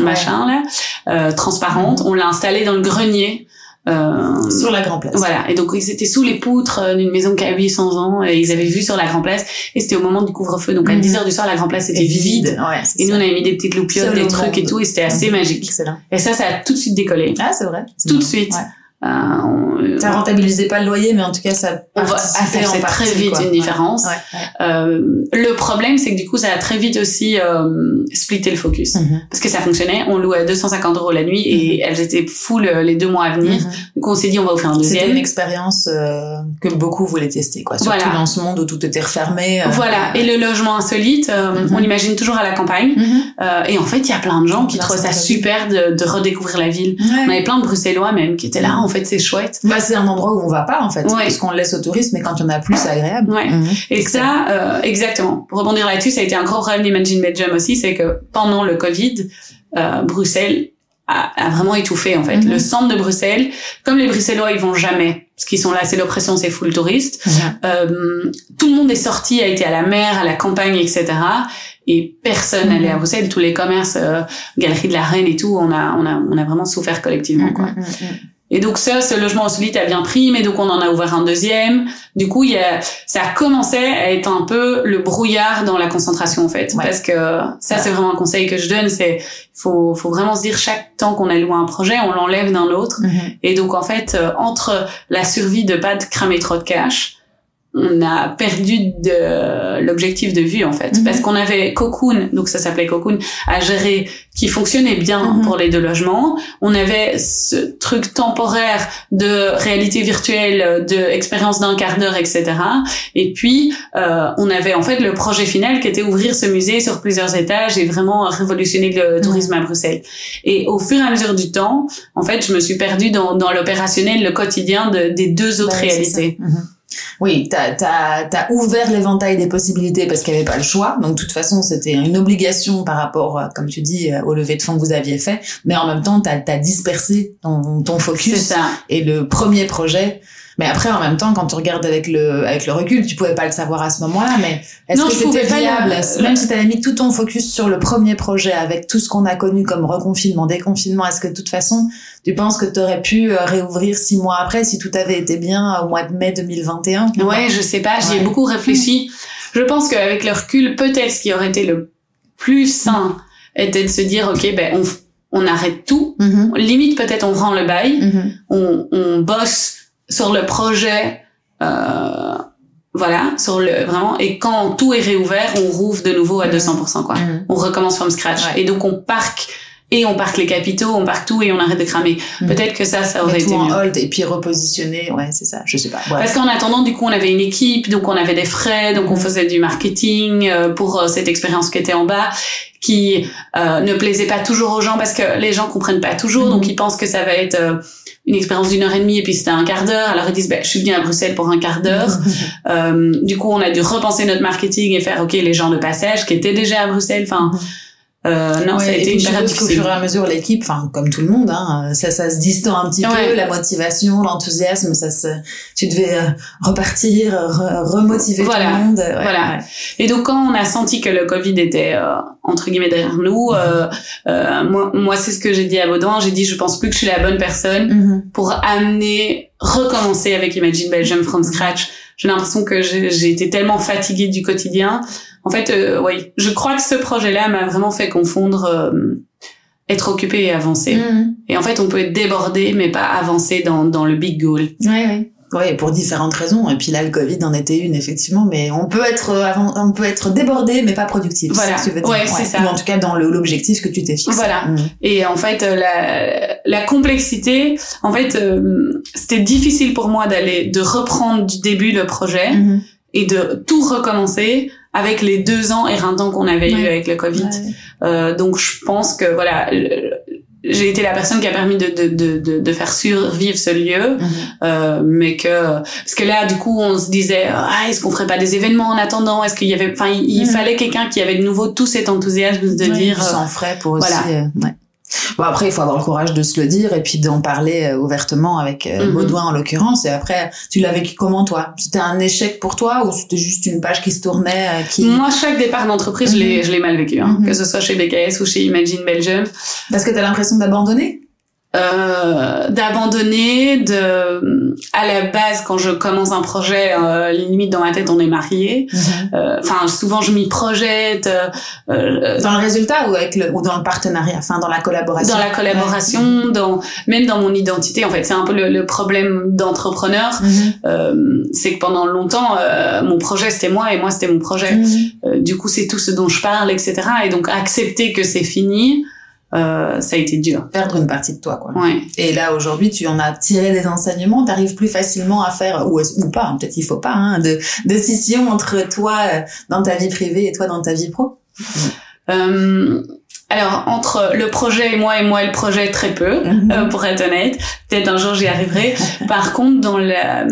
machin là, euh, transparente. On l'a installée dans le grenier. Euh, Sur la Grand Place. voilà. Et donc, ils étaient sous les poutres euh, d'une maison qui a 800 ans et ils avaient vu sur la Grand Place. Et c'était au moment du couvre-feu. Donc, à Mhm. 10 heures du soir, la Grand Place était vide. Ouais, Et nous, ça. on avait mis des petites loupiottes, des trucs et tout. Et c'était assez Mhm. magique. Excellent. Et ça, ça a tout de suite décollé. Ah, c'est vrai. Tout de suite. Ouais. Euh, on, Ça rentabilisait pas le loyer, mais en tout cas, ça on fait partie, très vite quoi. une différence. Ouais, ouais. Euh, le problème, c'est que du coup, ça a très vite aussi euh, splitté le focus. Mhm. Parce que ça fonctionnait, on louait à 250 euros la nuit et elles étaient full euh, les deux mois à venir. Mhm. Du coup, on s'est dit, on va ouvrir un C'était deuxième. une expérience euh, que beaucoup voulaient tester, quoi. Surtout Voilà. dans ce monde où tout était refermé. euh, Voilà. Et le logement insolite, on l'imagine toujours à la campagne. Et en fait, il y a plein de gens qui trouvent ça super de, de redécouvrir la ville. On avait plein de Bruxellois même qui étaient là, fait, c'est chouette. Bah, c'est un endroit où on va pas, en fait. Ouais. Parce qu'on le laisse au tourisme, mais quand il y en a plus, c'est agréable. Ouais. Mhm. Et ça, euh, exactement. Pour rebondir là-dessus, ça a été un gros problème d'Imagine Belgium aussi, c'est que pendant le Covid, euh, Bruxelles a, a vraiment étouffé en fait. Mhm. Le centre de Bruxelles, comme les Bruxellois, ils vont jamais, parce qu'ils sont là, c'est l'oppression, c'est full touriste. Euh, tout le monde est sorti, a été à la mer, à la campagne, etc. Et personne Mhm. n'allait à Bruxelles. Tous les commerces, euh, Galerie de la Reine et tout, on a, on a, on a vraiment souffert collectivement. Quoi. Et donc ça, ce logement insolite a bien pris, mais donc on en a ouvert un deuxième. Du coup, il y a, ça a commencé à être un peu le brouillard dans la concentration en fait, Ouais. parce que ça Ouais. c'est vraiment un conseil que je donne, c'est faut faut vraiment se dire chaque temps qu'on a loué un projet, on l'enlève d'un autre. Mhm. Et donc en fait, euh, entre la survie de pas de cramer trop de cash, on a perdu de l'objectif de vue en fait, Mhm. parce qu'on avait Cocoon, donc ça s'appelait Cocoon, à gérer, qui fonctionnait bien Mhm. pour les deux logements. On avait ce truc temporaire de réalité virtuelle, de expérience d'un quart d'heure, etc. Et puis euh, on avait en fait le projet final qui était ouvrir ce musée sur plusieurs étages et vraiment révolutionner le tourisme à Bruxelles. Et au fur et à mesure du temps, en fait, je me suis perdue dans, dans l'opérationnel, le quotidien de, des deux autres Ouais, c'est réalités. Oui, t'as t'as t'as ouvert l'éventail des possibilités parce qu'il n'y avait pas le choix. Donc de toute façon, c'était une obligation par rapport, euh, comme tu dis, euh, au lever de fonds que vous aviez fait. Mais en même temps, t'as as dispersé ton, ton C'est focus ça. et le premier projet. Mais après, en même temps, quand tu regardes avec le avec le recul, tu pouvais pas le savoir à ce moment-là. Mais est-ce que c'était viable? le- Même si tu avais mis tout ton focus sur le premier projet, avec tout ce qu'on a connu comme reconfinement, déconfinement, est-ce que de toute façon, tu penses que tu aurais pu euh, réouvrir six mois après si tout avait été bien au mois de mai 2021 Ouais, je sais pas, j'y ai Ouais. beaucoup réfléchi. Je pense qu'avec le recul, peut-être ce qui aurait été le plus sain était de se dire, ok, ben on, on arrête tout. Mhm. Limite, peut-être on rend le bail. Mhm. on, on bosse sur le projet, euh, voilà, sur le vraiment. Et quand tout est réouvert, on rouvre de nouveau à Mhm. 200%, quoi. Mhm. On recommence from scratch. Ouais. Et donc on parque et on parque les capitaux, on parque tout et on arrête de cramer. Mhm. Peut-être que ça, ça aurait Mettre été tout en mieux. hold et puis repositionner, ouais, c'est ça, je sais pas. Bref. Parce qu'en attendant, du coup, on avait une équipe, donc on avait des frais, donc on Mhm. faisait du marketing euh, pour euh, cette expérience qui était en bas, qui euh, ne plaisait pas toujours aux gens parce que les gens comprennent pas toujours, Mhm. donc ils pensent que ça va être euh, une expérience d'une heure et demie et puis c'était un quart d'heure. Alors ils disent, ben, je suis venue à Bruxelles pour un quart d'heure. Euh, du coup, on a dû repenser notre marketing et faire, ok, les gens de passage qui étaient déjà à Bruxelles. Enfin, euh, non, Ouais, ça a été une période difficile. fur et à mesure, l'équipe, enfin, comme tout le monde, hein, ça, ça se distend un petit Ouais. peu, la motivation, l'enthousiasme, ça se, tu devais euh, repartir, re- remotiver Voilà. tout le monde. ouais, Voilà. Et donc quand on a senti que le Covid était euh, entre guillemets derrière nous, euh, euh, moi, moi c'est ce que j'ai dit à Baudouin. J'ai dit je pense plus que je suis la bonne personne Mhm. pour amener recommencer avec Imagine Belgium from scratch. J'ai l'impression que j'ai j'ai été tellement fatiguée du quotidien. En fait, euh, oui, je crois que ce projet-là m'a vraiment fait confondre euh, être occupé et avancer. Mhm. Et en fait, on peut être débordé mais pas avancer dans dans le big goal. Ouais, ouais. Ouais, pour différentes raisons. Et puis là, le Covid en était une, effectivement. Mais on peut être, euh, avant, on peut être débordé, mais pas productif. Voilà. que tu veux dire. Ouais, c'est ça. Ou en tout cas, dans le- l'objectif que tu t'es fixé. Voilà. Mhm. Et en fait, euh, la, la complexité, en fait, euh, c'était difficile pour moi d'aller, de reprendre du début le projet. Mhm. et de tout recommencer avec les deux ans éreintants qu'on avait eu avec le Covid. Euh, donc je pense que voilà, j'ai été la personne qui a permis de, de, de, de, faire survivre ce lieu, mhm. euh, mais que parce que là du coup on se disait ah est-ce qu'on ferait pas des événements en attendant? Est-ce qu'il y avait enfin il, mhm. fallait quelqu'un qui avait de nouveau tout cet enthousiasme de dire sans frais pour aussi voilà. Euh, Bon après il faut avoir le courage de se le dire et puis d'en parler euh, ouvertement avec euh, mhm. en l'occurrence et après tu l'as vécu comment toi? C'était un échec pour toi ou c'était juste une page qui se tournait euh, qui Moi chaque départ d'entreprise je l'ai mhm. je l'ai mal vécu hein, mhm. que ce soit chez BKS ou chez Imagine Belgium parce que tu as l'impression d'abandonner? Euh, d'abandonner de à la base quand je commence un projet euh, limite dans ma tête on est marié mhm. euh, enfin souvent je m'y projette euh, dans le résultat ou avec le ou dans le partenariat enfin dans la collaboration? Dans la collaboration dans même dans mon identité en fait c'est un peu le, le problème d'entrepreneur mhm. c'est que pendant longtemps mon projet c'était moi et moi c'était mon projet mhm. du coup c'est tout ce dont je parle etc et donc accepter que c'est fini euh, ça a été dur. Perdre une partie de toi, quoi. Et là, aujourd'hui, tu en as tiré des enseignements, tu arrives plus facilement à faire, ou, ou pas, hein, peut-être il faut pas, hein, de, de scission entre toi euh, dans ta vie privée et toi dans ta vie pro. Euh, alors entre le projet et moi et moi et le projet très peu, euh, pour être honnête. Peut-être un jour j'y arriverai. Par contre, dans la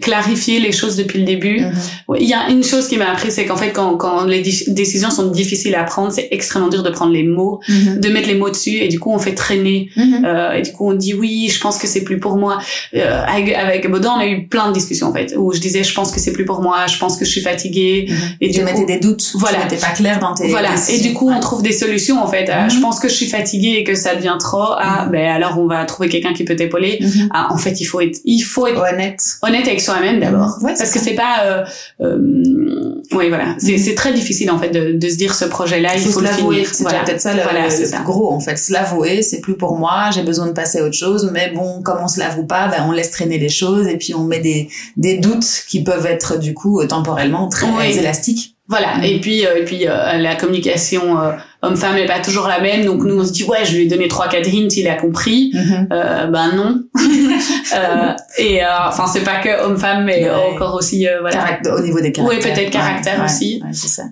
clarifier les choses depuis le début. Mhm. Il y a une chose qui m'a appris, c'est qu'en fait, quand, quand les décisions sont difficiles à prendre, c'est extrêmement dur de prendre les mots, mhm. de mettre les mots dessus, et du coup, on fait traîner. Mhm. euh, et du coup, on dit oui, je pense que c'est plus pour moi. Euh, avec, avec Baudin, on a eu plein de discussions en fait, où je disais, je pense que c'est plus pour moi, je pense que je suis fatiguée. Et tu mettais des doutes. Voilà. Tu pas clair dans tes. Voilà. Et du coup, on trouve des solutions en fait. je pense que je suis fatiguée et que ça devient trop. Ah, ben alors on va trouver quelqu'un qui peut t'épauler. Ah, en fait, il faut être, il faut être honnête. Honnête avec soi-même d'abord. parce que c'est pas, euh, euh, oui voilà, c'est c'est très difficile en fait de, de se dire ce projet-là, il faut, le finir. C'est peut-être ça le, voilà, gros en fait. Se l'avouer, c'est plus pour moi, j'ai besoin de passer à autre chose. Mais bon, comme on se l'avoue pas, ben on laisse traîner les choses et puis on met des des doutes qui peuvent être du coup temporellement très élastiques. Voilà. Et puis, euh, et puis euh, la communication euh, homme-femme est pas toujours la même. Donc nous, on se dit ouais, je lui ai donné trois quatre hints, il a compris. Mm-hmm. euh, ben non. et enfin, c'est pas que homme-femme, mais encore aussi voilà. au niveau des caractères. Oui, peut-être caractère aussi. Ouais, c'est ça.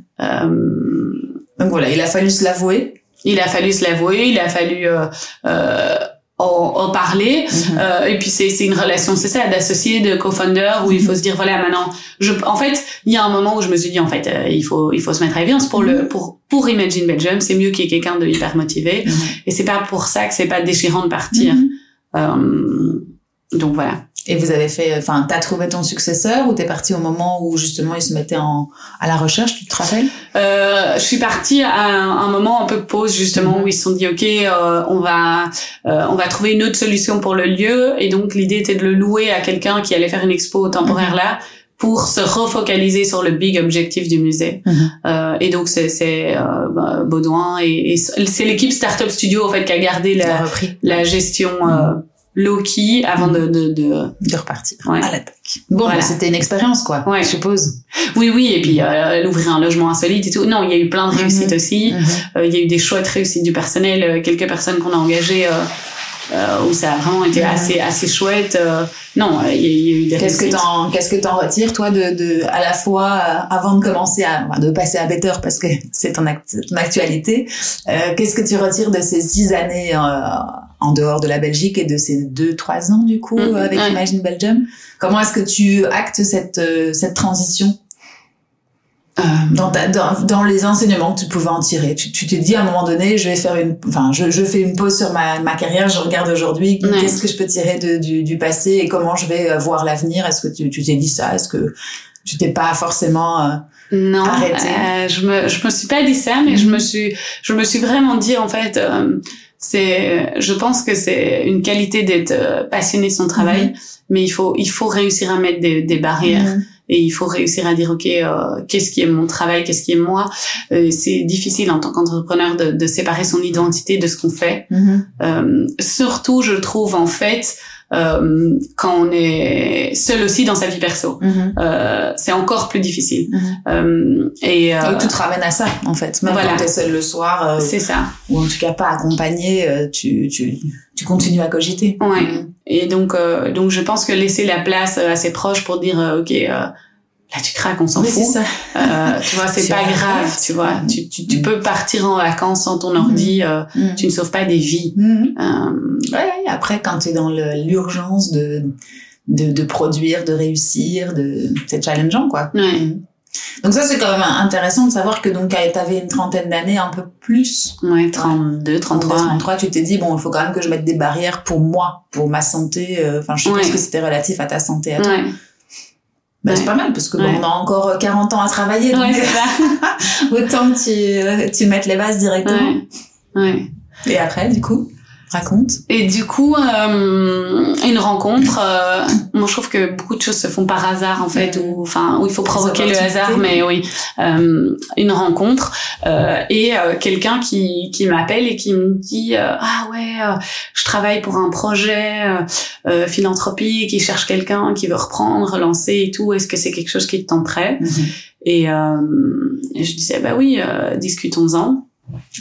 donc voilà, il a fallu se l'avouer. Il a fallu se l'avouer. Il a fallu en, en parler mhm. euh, et puis c'est c'est une relation c'est ça d'associé de co-founder où il faut se dire voilà maintenant je en fait il y a un moment où je me suis dit en fait euh, il faut il faut se mettre à l'évidence pour le mhm. pour pour Imagine Belgium c'est mieux qu'il y ait quelqu'un de hyper motivé mhm. et c'est pas pour ça que c'est pas déchirant de partir euh, donc voilà et vous avez fait, enfin, t'as trouvé ton successeur ou t'es parti au moment où justement il se mettait en à la recherche, tu te rappelles? Euh, Je suis partie à un, moment un peu pause justement où ils se sont dit ok, euh, on va euh, on va trouver une autre solution pour le lieu et donc l'idée était de le louer à quelqu'un qui allait faire une expo temporaire mhm. là pour se refocaliser sur le big objectif du musée. Mhm. Euh, et donc c'est c'est euh, bah, Baudouin et, et c'est l'équipe Startup Studio en fait qui a gardé la, la gestion. Euh, mhm low-key avant de, de, de, de repartir à l'attaque. Bon, bah, c'était une expérience, quoi, ouais. je suppose. Oui, oui, et puis euh, ouvrir un logement insolite et tout. Non, il y a eu plein de réussites mhm. aussi. Mhm. Euh, il y a eu des chouettes réussites du personnel, euh, quelques personnes qu'on a engagées euh, où ça a vraiment été assez assez chouette. Euh, non, il y, a eu des Qu'est-ce que t'en qu'est-ce que t'en retires toi de, de à la fois euh, avant de commencer à de passer à Better parce que c'est ton, ton, actualité. qu'est-ce que tu retires de ces six années en dehors de la Belgique et de ces deux trois ans du coup mm, avec Imagine Belgium? Comment est-ce que tu actes cette cette transition? Euh, dans, dans, dans, les enseignements que tu pouvais en tirer. Tu, tu t'es dit à un moment donné, je vais faire une, enfin, je, je fais une pause sur ma, ma carrière, je regarde aujourd'hui, qu'est-ce que je peux tirer de, du, du passé et comment je vais euh, voir l'avenir? Est-ce que tu, tu t'es dit ça? Est-ce que tu t'es pas forcément euh, non, euh, je me, je me suis pas dit ça, mais je me suis, je me suis vraiment dit en fait, c'est, je pense que c'est une qualité d'être passionné de son travail, mm-hmm. mais il faut, il faut réussir à mettre des, des barrières. Mm-hmm et il faut réussir à dire ok euh, qu'est-ce qui est mon travail qu'est-ce qui est moi? Euh, c'est difficile en tant qu'entrepreneur de, de, séparer son identité de ce qu'on fait mm-hmm. euh, surtout je trouve en fait euh, quand on est seul aussi dans sa vie perso. Mm-hmm. Euh, c'est encore plus difficile. Mm-hmm. Euh, et, euh, tout te ramène à ça, en fait. Même voilà. quand t'es seul le soir. Euh, c'est ça. Ou en tout cas pas accompagné, tu, tu, tu continues à cogiter. Ouais. Et donc, donc je pense que laisser la place à ses proches pour dire, ok, là tu craques, on s'en Oui, fout. ça. Euh, tu vois, c'est pas grave, tu vois. Tu, tu, tu peux partir en vacances sans ton ordi, euh, Mhm. tu ne sauves pas des vies. Euh, Ouais, après, quand tu es dans l'urgence de, de, de produire, de réussir, de, c'est challengeant, quoi. ouais. Donc ça, c'est quand même intéressant de savoir que donc, tu avais une trentaine d'années, un peu plus. Ouais, 32, 33. 33, tu t'es dit, bon, il faut quand même que je mette des barrières pour moi, pour ma santé. euh, Enfin, je suppose Ouais. que c'était relatif à ta santé à toi. Ouais, Bah, C'est pas mal, parce que bon, Ouais. on a encore 40 ans à travailler, donc ouais autant que tu, euh, tu mettes les bases directement. Ouais. ouais. Et après, du coup, raconte. Et du coup, euh, une rencontre, euh, moi je trouve que beaucoup de choses se font par hasard en fait, ou enfin où il faut provoquer le hasard, mais oui, euh, une rencontre euh, et quelqu'un qui qui m'appelle et qui me dit ah ouais, je travaille pour un projet philanthropique, qui cherche quelqu'un qui veut reprendre, relancer et tout. Est-ce que c'est quelque chose qui te tenterait Et euh, et je disais bah oui, euh, discutons-en.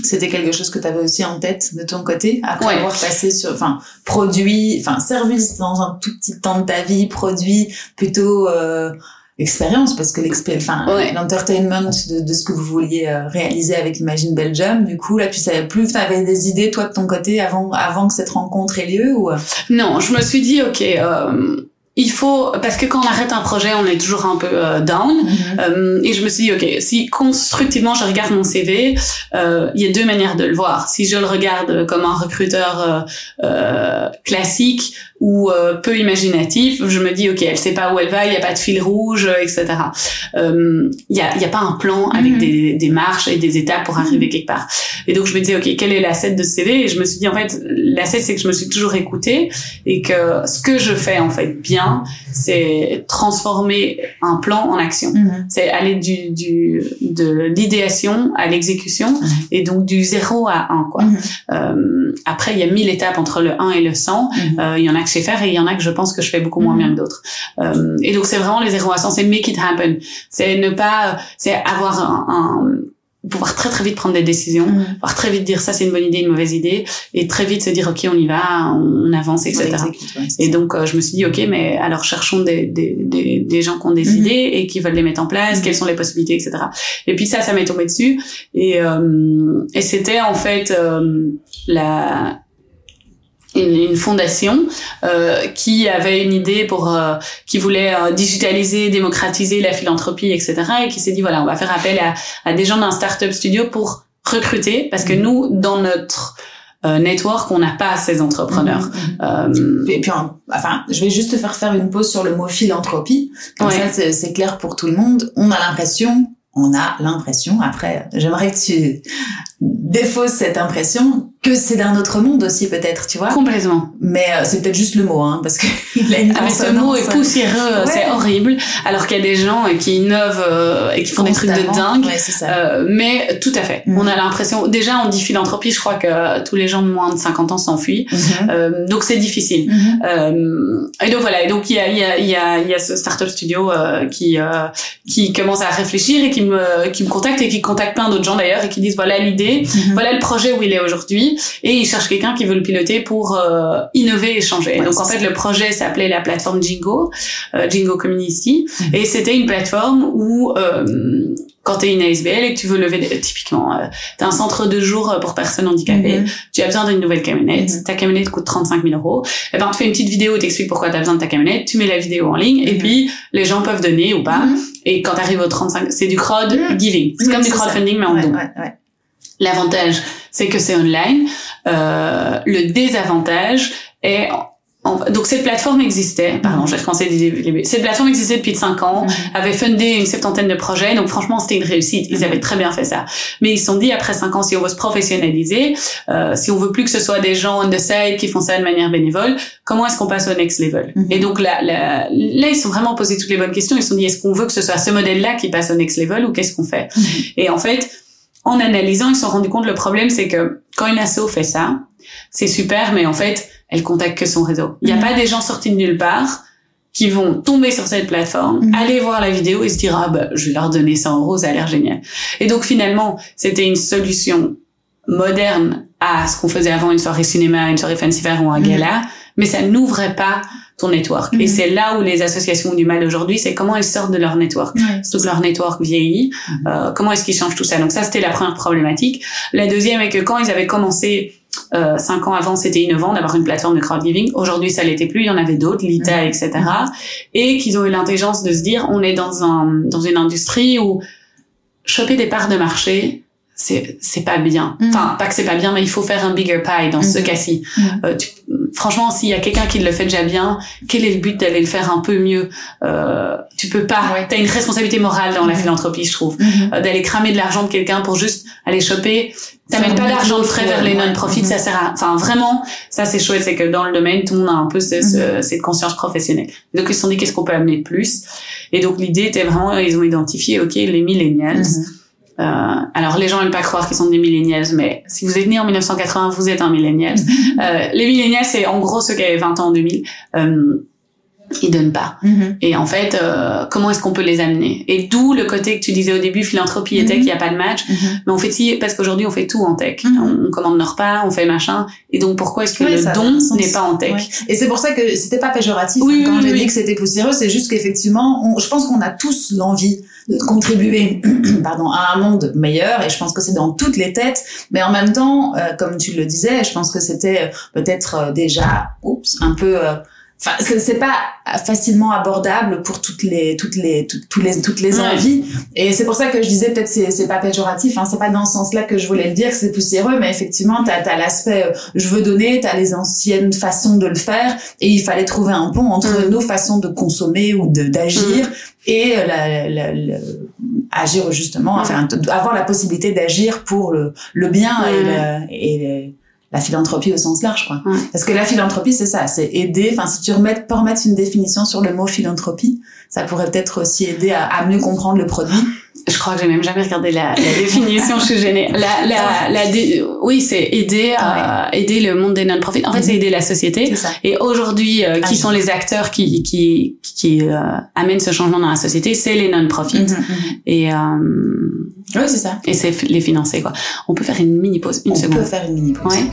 C'était quelque chose que tu avais aussi en tête de ton côté, après Ouais. avoir passé sur, enfin, produit, enfin, service dans un tout petit temps de ta vie, produit plutôt euh, expérience, parce que l'expérience, enfin, Ouais. l'entertainment de, de ce que vous vouliez euh, réaliser avec Imagine Belgium, du coup, là, tu savais plus, tu avais des idées, toi, de ton côté, avant, avant que cette rencontre ait lieu, ou... Non, je me suis dit ok. Euh, il faut parce que quand on arrête un projet, on est toujours un peu euh, down. Euh, et je me suis dit, ok, si constructivement je regarde mon CV, euh, il y a deux manières de le voir. Si je le regarde comme un recruteur euh, euh, classique ou euh, peu imaginatif, je me dis, ok, elle sait pas où elle va, il n'y a pas de fil rouge, euh, etc. Euh, Il y, a, il y a pas un plan avec Mhm. des, des marches et des étapes pour arriver quelque part. Et donc je me disais, ok, quel est l'asset de ce CV Et je me suis dit, en fait, l'asset, c'est que je me suis toujours écoutée et que ce que je fais en fait bien, c'est transformer un plan en action. C'est aller du, du de l'idéation à l'exécution Mhm. et donc du 0 à 1 quoi. Mhm. Euh, après il y a mille étapes entre le 1 et le 100. Mhm. Euh, il y en a que je sais faire et il y en a que je pense que je fais beaucoup moins Mhm. bien que d'autres. Euh, et donc c'est vraiment les 0 à 100, c'est make it happen. C'est ne pas c'est avoir un, un pouvoir très très vite prendre des décisions, Mhm. pouvoir très vite dire ça c'est une bonne idée, une mauvaise idée et très vite se dire OK, on y va, on, on avance etc. Ouais, ouais, Et donc, euh, je me suis dit, OK, mais alors cherchons des, des, des, des gens qui ont des Mhm. idées et qui veulent les mettre en place, Mhm. quelles sont les possibilités, etc. Et puis ça, ça m'est tombé dessus. Et, euh, et c'était en fait euh, la une, une fondation euh, qui avait une idée pour euh, qui voulait euh, digitaliser, démocratiser la philanthropie, etc. Et qui s'est dit voilà, on va faire appel à, à des gens d'un startup studio pour recruter parce que Mhm. nous, dans notre euh, network, on n'a pas ces entrepreneurs. Euh, Et puis, en- enfin, je vais juste te faire faire une pause sur le mot philanthropie. Comme Ouais. ça, c'est- c'est clair pour tout le monde. On a l'impression, on a l'impression, après, j'aimerais que tu défausses cette impression que c'est d'un autre monde aussi, peut-être, tu vois. complètement. Mais euh, c'est peut-être juste le mot, hein, parce qu'il a une Ah, mais ce mot est poussiéreux, Ouais. c'est horrible. Alors qu'il y a des gens euh, qui innovent euh, et qui font des trucs de dingue. Ouais, ça. Euh, mais tout à fait. Mhm. On a l'impression. Déjà, on dit philanthropie. Je crois que tous les gens de moins de 50 ans s'enfuient. Euh, donc c'est difficile. Euh, et donc voilà. Et donc il y a il y a il y a il y a ce startup studio euh, qui euh, qui commence à réfléchir et qui me qui me contacte et qui contacte plein d'autres gens d'ailleurs et qui disent voilà l'idée, Mhm. voilà le projet où il est aujourd'hui et il cherche quelqu'un qui veut le piloter pour euh, innover et changer. Ouais, donc en fait le projet s'appelait la plateforme Jingo, euh, Jingo Community Mhm. et c'était une plateforme où euh, quand tu es une ASBL et que tu veux lever des, typiquement euh, tu un centre de jour pour personnes handicapées, Mhm. tu as besoin d'une nouvelle camionnette, Mhm. ta camionnette coûte 35 000 euros, et ben on te fait une petite vidéo, t'expliques pourquoi tu as besoin de ta camionnette, tu mets la vidéo en ligne et puis les gens peuvent donner ou pas. Et quand tu arrives au 35, c'est du crowd giving. C'est comme du ça. crowdfunding mais en Ouais, don. ouais, ouais. L'avantage, c'est que c'est online. Euh, le désavantage est donc cette plateforme existait, pardon, Mhm. j'ai recommencé début. Cette plateforme existait depuis 5 ans, Mhm. avait fundé une septantaine de projets, donc franchement c'était une réussite. Ils Mhm. avaient très bien fait ça. Mais ils se sont dit après 5 ans, si on veut se professionnaliser, euh, si on veut plus que ce soit des gens on the side qui font ça de manière bénévole, comment est-ce qu'on passe au next level? Et donc là, là, là, ils se sont vraiment posé toutes les bonnes questions. Ils se sont dit est-ce qu'on veut que ce soit ce modèle-là qui passe au next level ou qu'est-ce qu'on fait? Et en fait, en analysant, ils se sont rendus compte le problème, c'est que quand une asso fait ça, c'est super, mais en fait, elle contacte que son réseau. Il n'y a Mhm. pas des gens sortis de nulle part qui vont tomber sur cette plateforme, Mhm. aller voir la vidéo et se dire ah bah je vais leur donner 100 euros, ça a l'air génial. Et donc finalement, c'était une solution moderne à ce qu'on faisait avant une soirée cinéma, une soirée fancy fair ou un Mhm. gala, mais ça n'ouvrait pas ton network. Et c'est là où les associations ont du mal aujourd'hui, c'est comment elles sortent de leur network. Surtout que leur network vieillit. Euh, comment est-ce qu'ils changent tout ça? Donc ça, c'était la première problématique. La deuxième est que quand ils avaient commencé euh, cinq ans avant, c'était innovant d'avoir une plateforme de crowdgiving. Aujourd'hui, ça l'était plus. Il y en avait d'autres, Lita, etc. Et qu'ils ont eu l'intelligence de se dire, on est dans un dans une industrie où choper des parts de marché, c'est c'est pas bien. Mm. Enfin, pas que c'est pas bien, mais il faut faire un bigger pie dans ce Mm. cas-ci. Mm. Euh, tu- franchement, s'il y a quelqu'un qui le fait déjà bien, quel est le but d'aller le faire un peu mieux? Euh, Tu peux pas. Ouais. T'as une responsabilité morale dans la Mhm. philanthropie, je trouve, Mhm. Euh, d'aller cramer de l'argent de quelqu'un pour juste aller choper. T'amènes pas d'argent de frais vers les non-profits, ça sert à. Enfin, vraiment, ça c'est chouette, c'est que dans le domaine, tout le monde a un peu ce- ce- cette conscience professionnelle. Donc ils se sont dit qu'est-ce qu'on peut amener de plus? Et donc l'idée était vraiment, ils ont identifié, ok, les millennials. Euh, alors les gens aiment pas croire qu'ils sont des millennials, mais si vous êtes né en 1980, vous êtes un millennial. Euh, les millennials, c'est en gros ceux qui avaient 20 ans en 2000. Euh, ils donnent pas. Mhm. Et en fait, euh, comment est-ce qu'on peut les amener? Et d'où le côté que tu disais au début, philanthropie et tech, il Mhm. y a pas de match. Mhm. Mais on fait si parce qu'aujourd'hui on fait tout en tech. On, commande nos repas, on fait machin. Et donc pourquoi est-ce que Ouais, le don n'est pas en tech? Ouais. Et c'est pour ça que c'était pas péjoratif Oui, hein, quand oui, j'ai oui. dit que c'était poussiéreux, c'est juste qu'effectivement, je pense qu'on a tous l'envie de contribuer pardon, à un monde meilleur et je pense que c'est dans toutes les têtes, mais en même temps, euh, comme tu le disais, je pense que c'était euh, peut-être euh, déjà oups, un peu euh, Enfin, c'est c'est pas facilement abordable pour toutes les toutes les toutes, tous les toutes les envies et c'est pour ça que je disais peut-être c'est c'est pas péjoratif hein, c'est pas dans ce sens-là que je voulais le dire que c'est poussiéreux mais effectivement t'as as, l'aspect euh, je veux donner t'as les anciennes façons de le faire et il fallait trouver un pont entre Mm. nos façons de consommer ou de d'agir et euh, la, la- la- agir justement Mm. enfin t- avoir la possibilité d'agir pour le le bien et, Mm. le- et le- la philanthropie au sens large quoi Mm. parce que la philanthropie c'est ça c'est aider enfin si tu remets peux remettre une définition sur le mot philanthropie ça pourrait peut-être aussi aider à, à mieux comprendre le produit Je crois que j'ai même jamais regardé la, la définition. je suis gênée. La, la, la dé- oui, c'est aider à aider le monde des non-profits. En fait, c'est aider la société. ça Et aujourd'hui, euh, qui Ah, sont les acteurs qui qui qui euh, amènent ce changement dans la société C'est les non-profits. Mhm, mhm. Et euh, oui c'est ça et c'est les financer quoi. On peut faire une mini pause, une on seconde. peut faire une mini pause Ouais.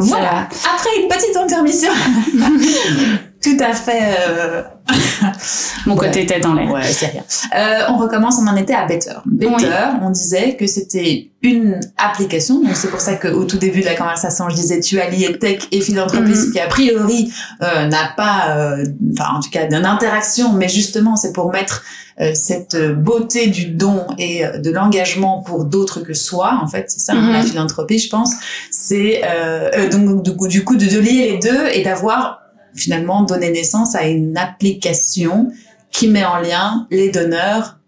Voilà. Après une petite intermission. Tout à fait. Euh... Mon Ouais. côté tête en l'air. Ouais, c'est rien. Euh, on recommence. On en était à Better. Better, Oui. on disait que c'était une application. Donc c'est pour ça qu'au tout début de la conversation, je disais tu alliais tech et philanthropie, Mhm. ce qui a priori euh, n'a pas, euh, enfin en tout cas d'une interaction, mais justement c'est pour mettre euh, cette beauté du don et euh, de l'engagement pour d'autres que soi. En fait, c'est ça hein, Mhm. la philanthropie, je pense. C'est donc du coup, du coup de, de lier les deux et d'avoir finalement donné naissance à une application qui met en lien les donneurs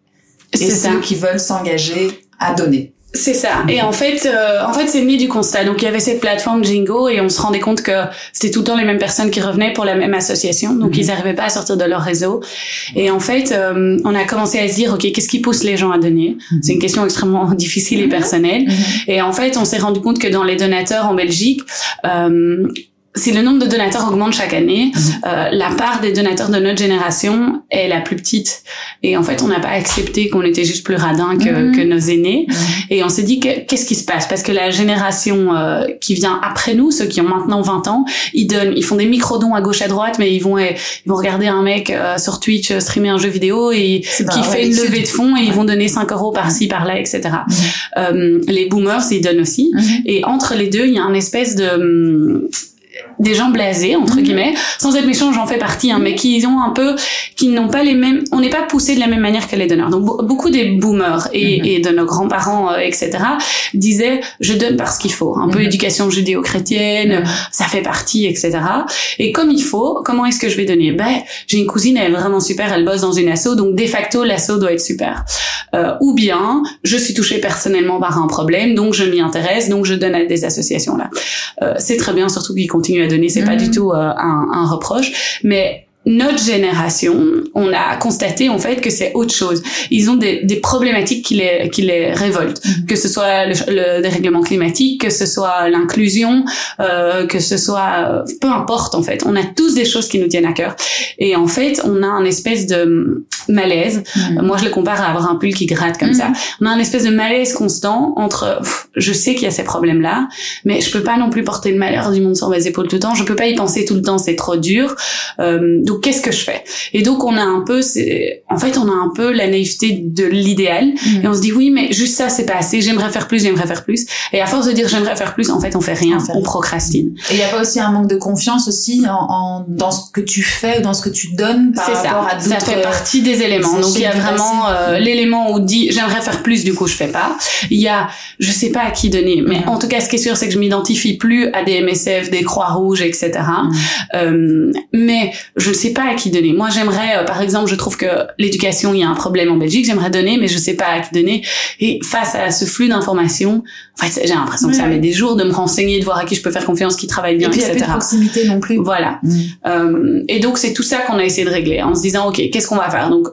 et C'est ça. ceux qui veulent s'engager à donner. C'est ça. Et en fait, euh, en fait, c'est né du constat. Donc, il y avait cette plateforme Jingo et on se rendait compte que c'était tout le temps les mêmes personnes qui revenaient pour la même association. Donc, Mhm. ils n'arrivaient pas à sortir de leur réseau. Et en fait, euh, on a commencé à se dire, OK, qu'est-ce qui pousse les gens à donner? C'est une question extrêmement difficile et personnelle. Et en fait, on s'est rendu compte que dans les donateurs en Belgique, euh, si le nombre de donateurs augmente chaque année, euh, la part des donateurs de notre génération est la plus petite. Et en fait, on n'a pas accepté qu'on était juste plus radin que, Mhm. que nos aînés. Mhm. Et on s'est dit que qu'est-ce qui se passe? Parce que la génération euh, qui vient après nous, ceux qui ont maintenant 20 ans, ils donnent, ils font des micro-dons à gauche à droite, mais ils vont euh, ils vont regarder un mec euh, sur Twitch euh, streamer un jeu vidéo et qui fait une levée de fonds et ils vont donner 5 euros par-ci par-là, etc. Mhm. Euh, les boomers, ils donnent aussi. Mhm. Et entre les deux, il y a un espèce de hum, des gens blasés entre Mhm. guillemets sans être méchant j'en fais partie hein, mais qui ont un peu qui n'ont pas les mêmes on n'est pas poussé de la même manière que les donneurs donc be- beaucoup des boomers et, Mhm. et de nos grands-parents euh, etc disaient je donne parce qu'il faut un peu Mhm. éducation judéo-chrétienne Mhm. ça fait partie etc et comme il faut comment est-ce que je vais donner? Ben j'ai une cousine elle est vraiment super elle bosse dans une asso donc de facto l'asso doit être super euh, ou bien je suis touchée personnellement par un problème donc je m'y intéresse donc je donne à des associations là euh, c'est très bien surtout qu'ils continuent à c'est pas du tout euh, un, un reproche. Mais notre génération, on a constaté en fait que c'est autre chose. Ils ont des, des problématiques qui les, qui les révoltent, mm-hmm. que ce soit le, le, dérèglement climatique, que ce soit l'inclusion, euh, que ce soit peu importe en fait. On a tous des choses qui nous tiennent à cœur. Et en fait, on a un espèce de malaise. Mm-hmm. Moi, je le compare à avoir un pull qui gratte comme ça. Mm-hmm. On a un espèce de malaise constant entre je sais qu'il y a ces problèmes-là, mais je peux pas non plus porter le malheur du monde sur mes épaules tout le temps. Je peux pas y penser tout le temps, c'est trop dur. Euh, donc qu'est-ce que je fais? Et donc on a un peu, c'est, en fait, on a un peu la naïveté de l'idéal mm. et on se dit oui, mais juste ça c'est pas assez. J'aimerais faire plus, j'aimerais faire plus. Et à force de dire j'aimerais faire plus, en fait, on fait rien, on, procrastine. Et il y a pas aussi un manque de confiance aussi en, dans ce que tu fais, dans ce que tu donnes par rapport ça. à Ça fait partie des éléments. Donc il y a vraiment euh, l'élément où dit j'aimerais faire plus, du coup je fais pas. Il y a je sais pas à qui donner, mais mm. en tout cas ce qui est sûr c'est que je m'identifie plus à des MSF, des Croix Rouges, etc. Mm. Euh, mais je ne sais pas à qui donner. Moi, j'aimerais, euh, par exemple, je trouve que l'éducation, il y a un problème en Belgique, j'aimerais donner, mais je sais pas à qui donner. Et face à ce flux d'informations, en fait, j'ai l'impression que ça met des jours de me renseigner, de voir à qui je peux faire confiance, qui travaille bien, et puis, etc. Il y a plus de proximité non plus. Voilà. Mm. Euh, et donc, c'est tout ça qu'on a essayé de régler, en se disant, OK, qu'est-ce qu'on va faire? Donc,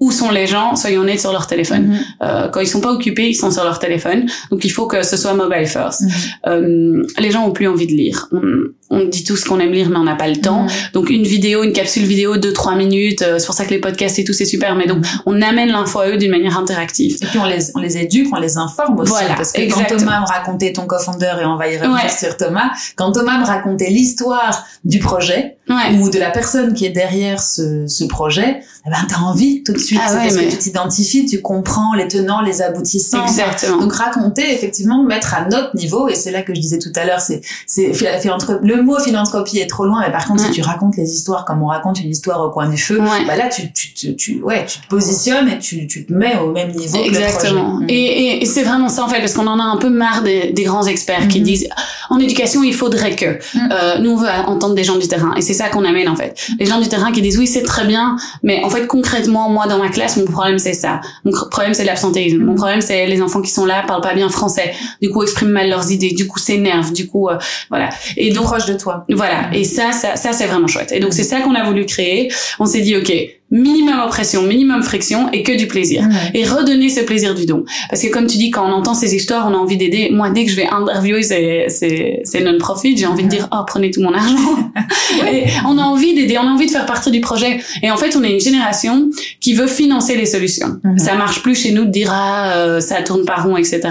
où sont les gens? Soyons honnêtes sur leur téléphone. Mm-hmm. Euh, quand ils sont pas occupés, ils sont sur leur téléphone. Donc, il faut que ce soit mobile first. Mm-hmm. Les gens ont plus envie de lire. On, on dit tout ce qu'on aime lire, mais on n'a pas le temps. Mm-hmm. Donc, une vidéo, une capsule vidéo de 3 minutes, euh, c'est pour ça que les podcasts et tout, c'est super. Mais donc, on amène l'info à eux d'une manière interactive. Et puis, on les, on les éduque, on les informe aussi. Voilà, parce que quand Thomas me racontait ton co-founder, et on va y revenir sur Thomas, quand Thomas me racontait l'histoire du projet, ou de la personne qui est derrière ce, ce projet, eh ben, t'as envie tout de suite. Ah parce que tu t'identifies, tu comprends les tenants, les aboutissants. Exactement. Donc, raconter, effectivement, mettre à notre niveau, et c'est là que je disais tout à l'heure, c'est, c'est, le mot philanthropie est trop loin, mais par contre, si tu racontes les histoires comme on raconte une histoire au coin du feu, bah là, tu, tu, tu, tu, ouais, tu te positionnes et tu, tu te mets au même niveau Exactement. Que le projet. Et, et, c'est vraiment ça, en fait, parce qu'on en a un peu marre des, des grands experts qui mhm. disent, en éducation, il faudrait que, mhm. euh, nous, on veut entendre des gens du terrain. Et c'est ça qu'on amène, en fait. Les gens du terrain qui disent, oui, c'est très bien, mais en fait, concrètement, moi, dans ma classe, mon problème, c'est ça. Mon problème, c'est l'absentéisme. Mon mhm. problème, c'est les enfants qui sont là, parlent pas bien français. Du coup, expriment mal leurs idées. Du coup, s'énervent. Du coup, euh, voilà. Et donc, proche de toi. Voilà. Et ça, ça, ça, c'est vraiment chouette. Et donc, c'est ça qu'on a voulu créer. On s'est dit, OK, minimum oppression, minimum friction et que du plaisir. Et redonner ce plaisir du don. Parce que comme tu dis, quand on entend ces histoires, on a envie d'aider. Moi, dès que je vais interviewer ces, ces, ces non-profit, j'ai envie de dire, oh, prenez tout mon argent. et on a envie d'aider, on a envie de faire partie du projet. Et en fait, on est une génération qui veut financer les solutions. Ça marche plus chez nous de dire, ah, euh, ça tourne pas rond, etc.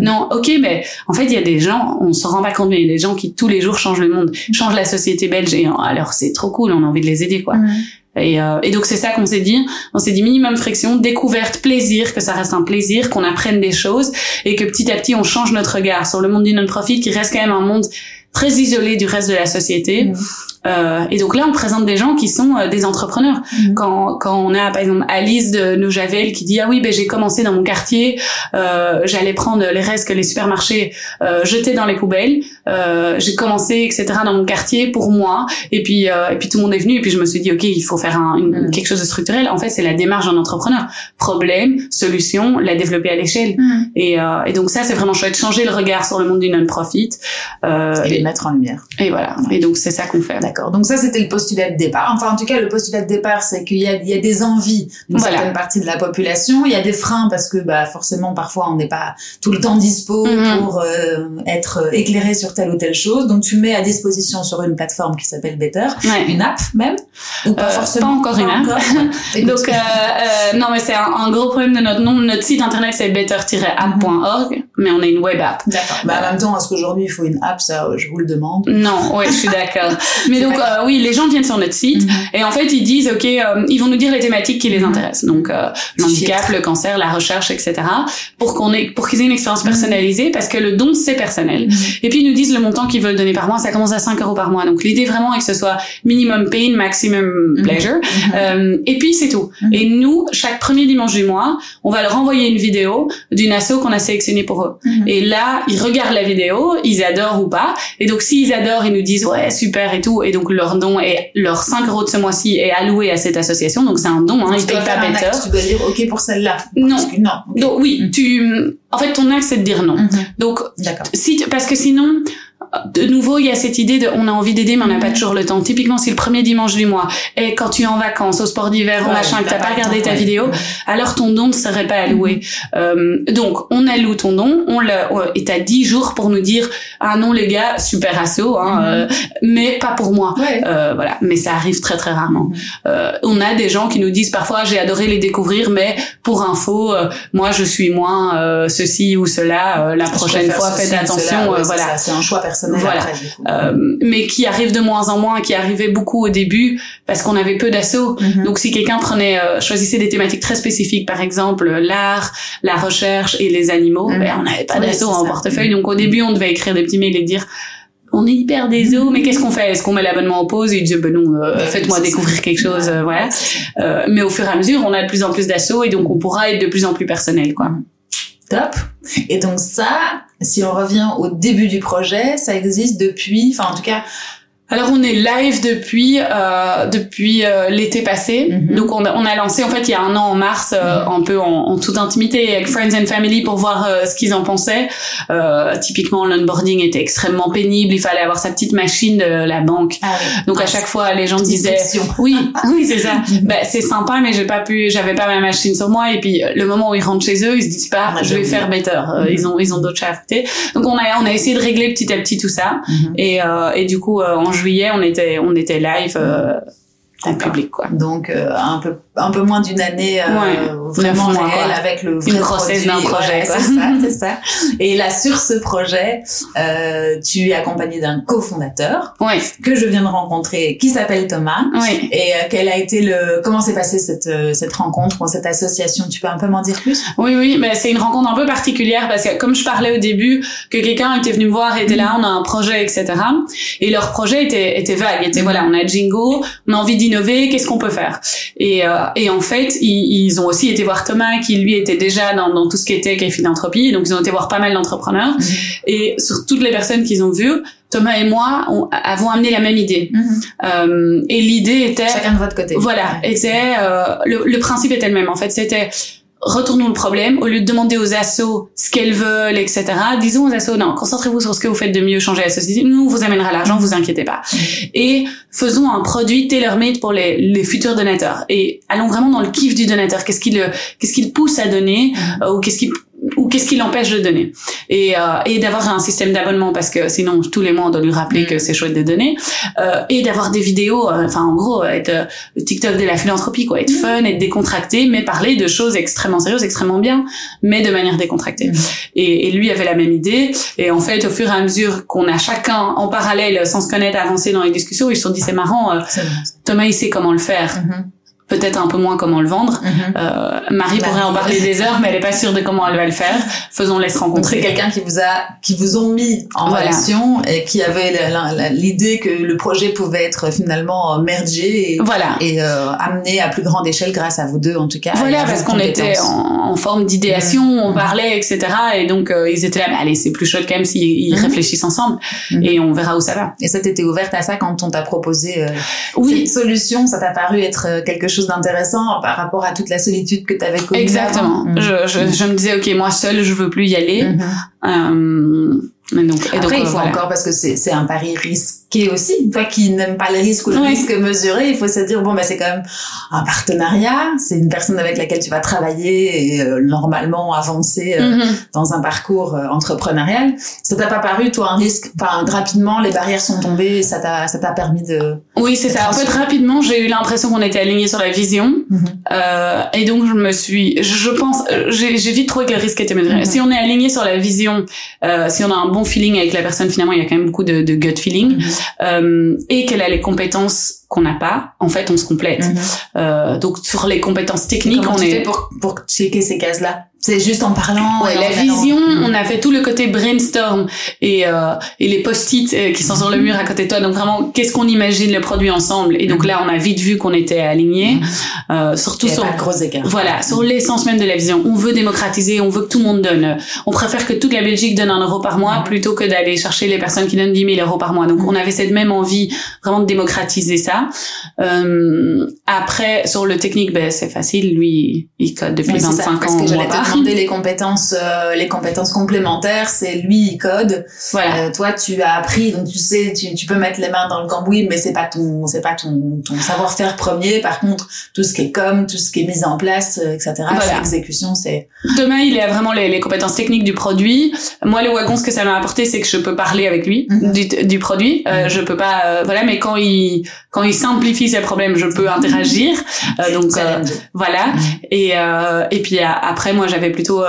Non, ok, mais en fait, il y a des gens, on se rend pas compte, mais il y a des gens qui tous les jours changent le monde, changent la société belge. Et alors, c'est trop cool, on a envie de les aider, quoi. Et, euh, et, donc c'est ça qu'on s'est dit. On s'est dit minimum friction, découverte, plaisir, que ça reste un plaisir, qu'on apprenne des choses et que petit à petit on change notre regard sur le monde du non-profit qui reste quand même un monde très isolé du reste de la société. Mmh. Euh, et donc là, on présente des gens qui sont euh, des entrepreneurs. Mmh. Quand, quand on a par exemple Alice de Noujavel qui dit ah oui ben j'ai commencé dans mon quartier, euh, j'allais prendre les restes que les supermarchés euh, jetaient dans les poubelles. Euh, j'ai commencé etc dans mon quartier pour moi. Et puis et puis tout le monde est venu et puis je me suis dit ok il faut faire un, une, mmh. quelque chose de structurel. En fait c'est la démarche d'un entrepreneur. Problème, solution, la développer à l'échelle. Et, et donc ça c'est vraiment chouette changer le regard sur le monde du non-profit. et les mettre en lumière. Et voilà. Et donc c'est ça qu'on fait. D'accord. Donc ça, c'était le postulat de départ. Enfin, en tout cas, le postulat de départ, c'est qu'il y a, il y a des envies d'une certaine partie de la population. Il y a des freins parce que, bah, forcément, parfois, on n'est pas tout le temps dispo mm-hmm. pour euh, être éclairé sur telle ou telle chose. Donc, tu mets à disposition sur une plateforme qui s'appelle Better, une app même, ou pas euh, forcément. Pas encore une app. Donc, euh, euh, non, mais c'est un, un, gros problème de notre nom. Notre site internet, c'est better-app.org, mais on a une web app. D'accord. Bah, en même temps, est-ce qu'aujourd'hui, il faut une app, ça, je vous le demande. Non, ouais, je suis d'accord. mais donc, euh, oui, les gens viennent sur notre site mhm. et en fait, ils disent, OK, euh, ils vont nous dire les thématiques qui les mhm. intéressent. Donc, euh, l'handicap, le cancer, la recherche, etc. Pour qu'on ait, pour qu'ils aient une expérience mhm. personnalisée parce que le don, c'est personnel. Et puis, ils nous disent le montant qu'ils veulent donner par mois. Ça commence à 5 euros par mois. Donc, l'idée vraiment est que ce soit minimum pain, maximum pleasure. Euh, et puis, c'est tout. Et nous, chaque premier dimanche du mois, on va leur envoyer une vidéo d'une asso qu'on a sélectionnée pour eux. Et là, ils regardent la vidéo, ils adorent ou pas. Et donc, s'ils adorent, ils nous disent, ouais, super et tout. Et donc, leur don est, leur 5 euros de ce mois-ci est alloué à cette association. Donc, c'est un don, hein. Ils payent pas better. Tu dois dire, OK pour celle-là. Non. Non. Donc, oui, tu, en fait, ton axe, c'est de dire non. Mm-hmm. Donc, si, parce que sinon, de nouveau, il y a cette idée de on a envie d'aider, mais on n'a pas toujours le temps. Typiquement, si le premier dimanche du mois et quand tu es en vacances, au sport d'hiver, ou machin, que t'as pas regardé ta vidéo, alors ton don ne serait pas alloué. Euh, donc, on alloue ton don, on le, et t'as 10 jours pour nous dire ah non les gars, super assaut, hein, euh, mais pas pour moi. Euh, voilà, mais ça arrive très très rarement. Euh, on a des gens qui nous disent parfois j'ai adoré les découvrir, mais pour info, euh, moi je suis moins euh, ceci ou cela. la prochaine fois, faites attention. voilà, c'est un choix personnel. Voilà, mais qui arrive de moins en moins, qui arrivait beaucoup au début parce qu'on avait peu d'assauts. Mhm. Donc si quelqu'un prenait, choisissait des thématiques très spécifiques, par exemple l'art, la recherche et les animaux, mhm. ben, on n'avait pas d'assaut en portefeuille. Donc au début on devait écrire des petits mails et dire on est hyper désolé, mais qu'est-ce qu'on fait? Est-ce qu'on met l'abonnement en pause et dit ben non, euh, faites-moi découvrir quelque chose, euh, voilà. Euh, mais au fur et à mesure, on a de plus en plus d'assauts et donc on pourra être de plus en plus personnel, quoi. Top. Et donc ça, si on revient au début du projet, ça existe depuis, enfin en tout cas, alors on est live depuis euh, depuis euh, l'été passé. Mhm. Donc on a, on a lancé en fait il y a un an en mars euh, mhm. un peu en, en, toute intimité avec friends and family pour voir euh, ce qu'ils en pensaient. typiquement l'onboarding était extrêmement pénible. Il fallait avoir sa petite machine de la banque. Ah Donc à chaque fois les gens disaient oui oui c'est ça. bah, c'est sympa mais j'ai pas pu j'avais pas ma machine sur moi et puis le moment où ils rentrent chez eux ils se disent pas ah, je vais faire better. Mhm. Ils ont ils ont d'autres choses à faire. Donc on a on a essayé de régler petit à petit tout ça et et du coup en juillet, on était, on était live euh, en public, quoi. Donc euh, un peu un peu moins d'une année euh, vraiment réelle avec le une grossesse d'un projet c'est ça c'est ça. Et là sur ce projet euh, tu es accompagné d'un cofondateur oui. que je viens de rencontrer qui s'appelle Thomas. Oui. et euh, quel a été le comment s'est passée cette euh, cette rencontre cette association? Tu peux un peu m'en dire plus? Oui oui mais c'est une rencontre un peu particulière parce que comme je parlais au début que quelqu'un était venu me voir était là on a un projet etc et leur projet était était vague. Était voilà on a Jingo on a envie d'innover qu'est-ce qu'on peut faire? Et euh, et en fait, ils, ont aussi été voir Thomas, qui lui était déjà dans, dans tout ce qui était philanthropie. Donc, ils ont été voir pas mal d'entrepreneurs. Mhm. Et sur toutes les personnes qu'ils ont vues, Thomas et moi on, avons amené la même idée. Mhm. Euh, et l'idée était... Chacun de votre côté. Voilà, était... Euh, le, le principe était le même. En fait, c'était retournons le problème au lieu de demander aux assos ce qu'elles veulent, etc. Disons aux assos non, concentrez-vous sur ce que vous faites de mieux, changez la société. Nous, on vous amènera l'argent, vous inquiétez pas. Et faisons un produit tailor-made pour les, les, futurs donateurs. Et allons vraiment dans le kiff du donateur. Qu'est-ce qui le, qu'est-ce qu'il pousse à donner euh, ou qu'est-ce qui qu'est-ce qui l'empêche de donner. Et, euh, et d'avoir un système d'abonnement parce que sinon tous les mois on doit lui rappeler que c'est chouette de donner. Euh, et d'avoir des vidéos euh, enfin en gros être euh, le TikTok de la philanthropie quoi. Être fun être décontracté mais parler de choses extrêmement sérieuses extrêmement bien mais de manière décontractée. Et, et, lui avait la même idée. Et en fait au fur et à mesure qu'on a chacun en parallèle sans se connaître avancé dans les discussions ils se sont dit c'est marrant Thomas il sait comment le faire. Mm-hmm peut-être un peu moins comment le vendre. Mhm. euh, Marie pourrait en parler des heures, mais elle est pas sûre de comment elle va le faire. Faisons-les se rencontrer. C'est quelqu'un qui vous a, qui vous ont mis en relation et qui avait l'idée que le projet pouvait être finalement mergé et, voilà. et euh, amené à plus grande échelle grâce à vous deux en tout cas. Voilà, parce qu'on était en, forme d'idéation, mhm. on parlait, etc. Et donc euh, ils étaient là, mais allez, c'est plus chouette quand même s'ils mhm. réfléchissent ensemble et on verra où ça va. Et ça t'étais ouverte à ça quand on t'a proposé euh, oui. cette solution, ça t'a paru être euh, quelque chose d'intéressant par rapport à toute la solitude que tu avais connue. Exactement. Mm. Je, je, je, me disais, ok, moi seule, je veux plus y aller. Mm-hmm. Euh, donc, et Après, il faut encore parce que c'est c'est un pari risqué aussi. Toi qui n'aime pas le risque ou le risque mesuré, il faut se dire bon bah c'est quand même un partenariat. C'est une personne avec laquelle tu vas travailler et euh, normalement avancer euh, mm-hmm. dans un parcours euh, entrepreneurial. Ça t'a pas paru toi un risque? Enfin rapidement les barrières sont tombées et ça t'a ça t'a permis de. Oui c'est ça. En fait rapidement j'ai eu l'impression qu'on était alignés sur la vision mm-hmm. et donc je me suis je pense j'ai j'ai vite trouvé que le risque était mesuré. Si on est aligné sur la vision, si on a un bon feeling avec la personne, finalement, il y a quand même beaucoup de, de gut feeling, mhm. euh, et qu'elle a les compétences qu'on n'a pas, en fait, on se complète. Mhm. euh, donc sur les compétences techniques, on est pour pour checker ces cases-là? C'est juste en parlant. Ouais, la vision, on a fait tout le côté brainstorm et euh, et les post-it euh, qui sont sur le mur à côté de toi. Donc vraiment, qu'est-ce qu'on imagine le produit ensemble? Et donc là, on a vite vu qu'on était alignés. Mhm. Euh, surtout sur pas gros écart. Voilà, sur l'essence même de la vision. On veut démocratiser, on veut que tout le monde donne. On préfère que toute la Belgique donne un euro par mois plutôt que d'aller chercher les personnes qui donnent 10 000 euros par mois. Donc on avait cette même envie vraiment de démocratiser ça. Euh, après, sur le technique, ben, c'est facile. Lui, il code depuis 25 ans. Demander les compétences, euh, les compétences complémentaires, c'est lui il code, voilà. Euh, toi tu as appris, donc tu sais, tu, tu peux mettre les mains dans le cambouis, mais c'est pas ton, c'est pas ton, ton savoir-faire premier. Par contre, tout ce qui est com, tout ce qui est mise en place, euh, etc. Voilà. L'exécution, c'est. Thomas, il a vraiment les, les, compétences techniques du produit. Moi, le wagon, ce que ça m'a apporté, c'est que je peux parler avec lui mhm. du, du, produit. Euh, mhm. je peux pas, euh, voilà, mais quand il quand il simplifie ses problèmes, je peux interagir. Euh, donc voilà. Mhm. Et et puis après, moi, j'avais plutôt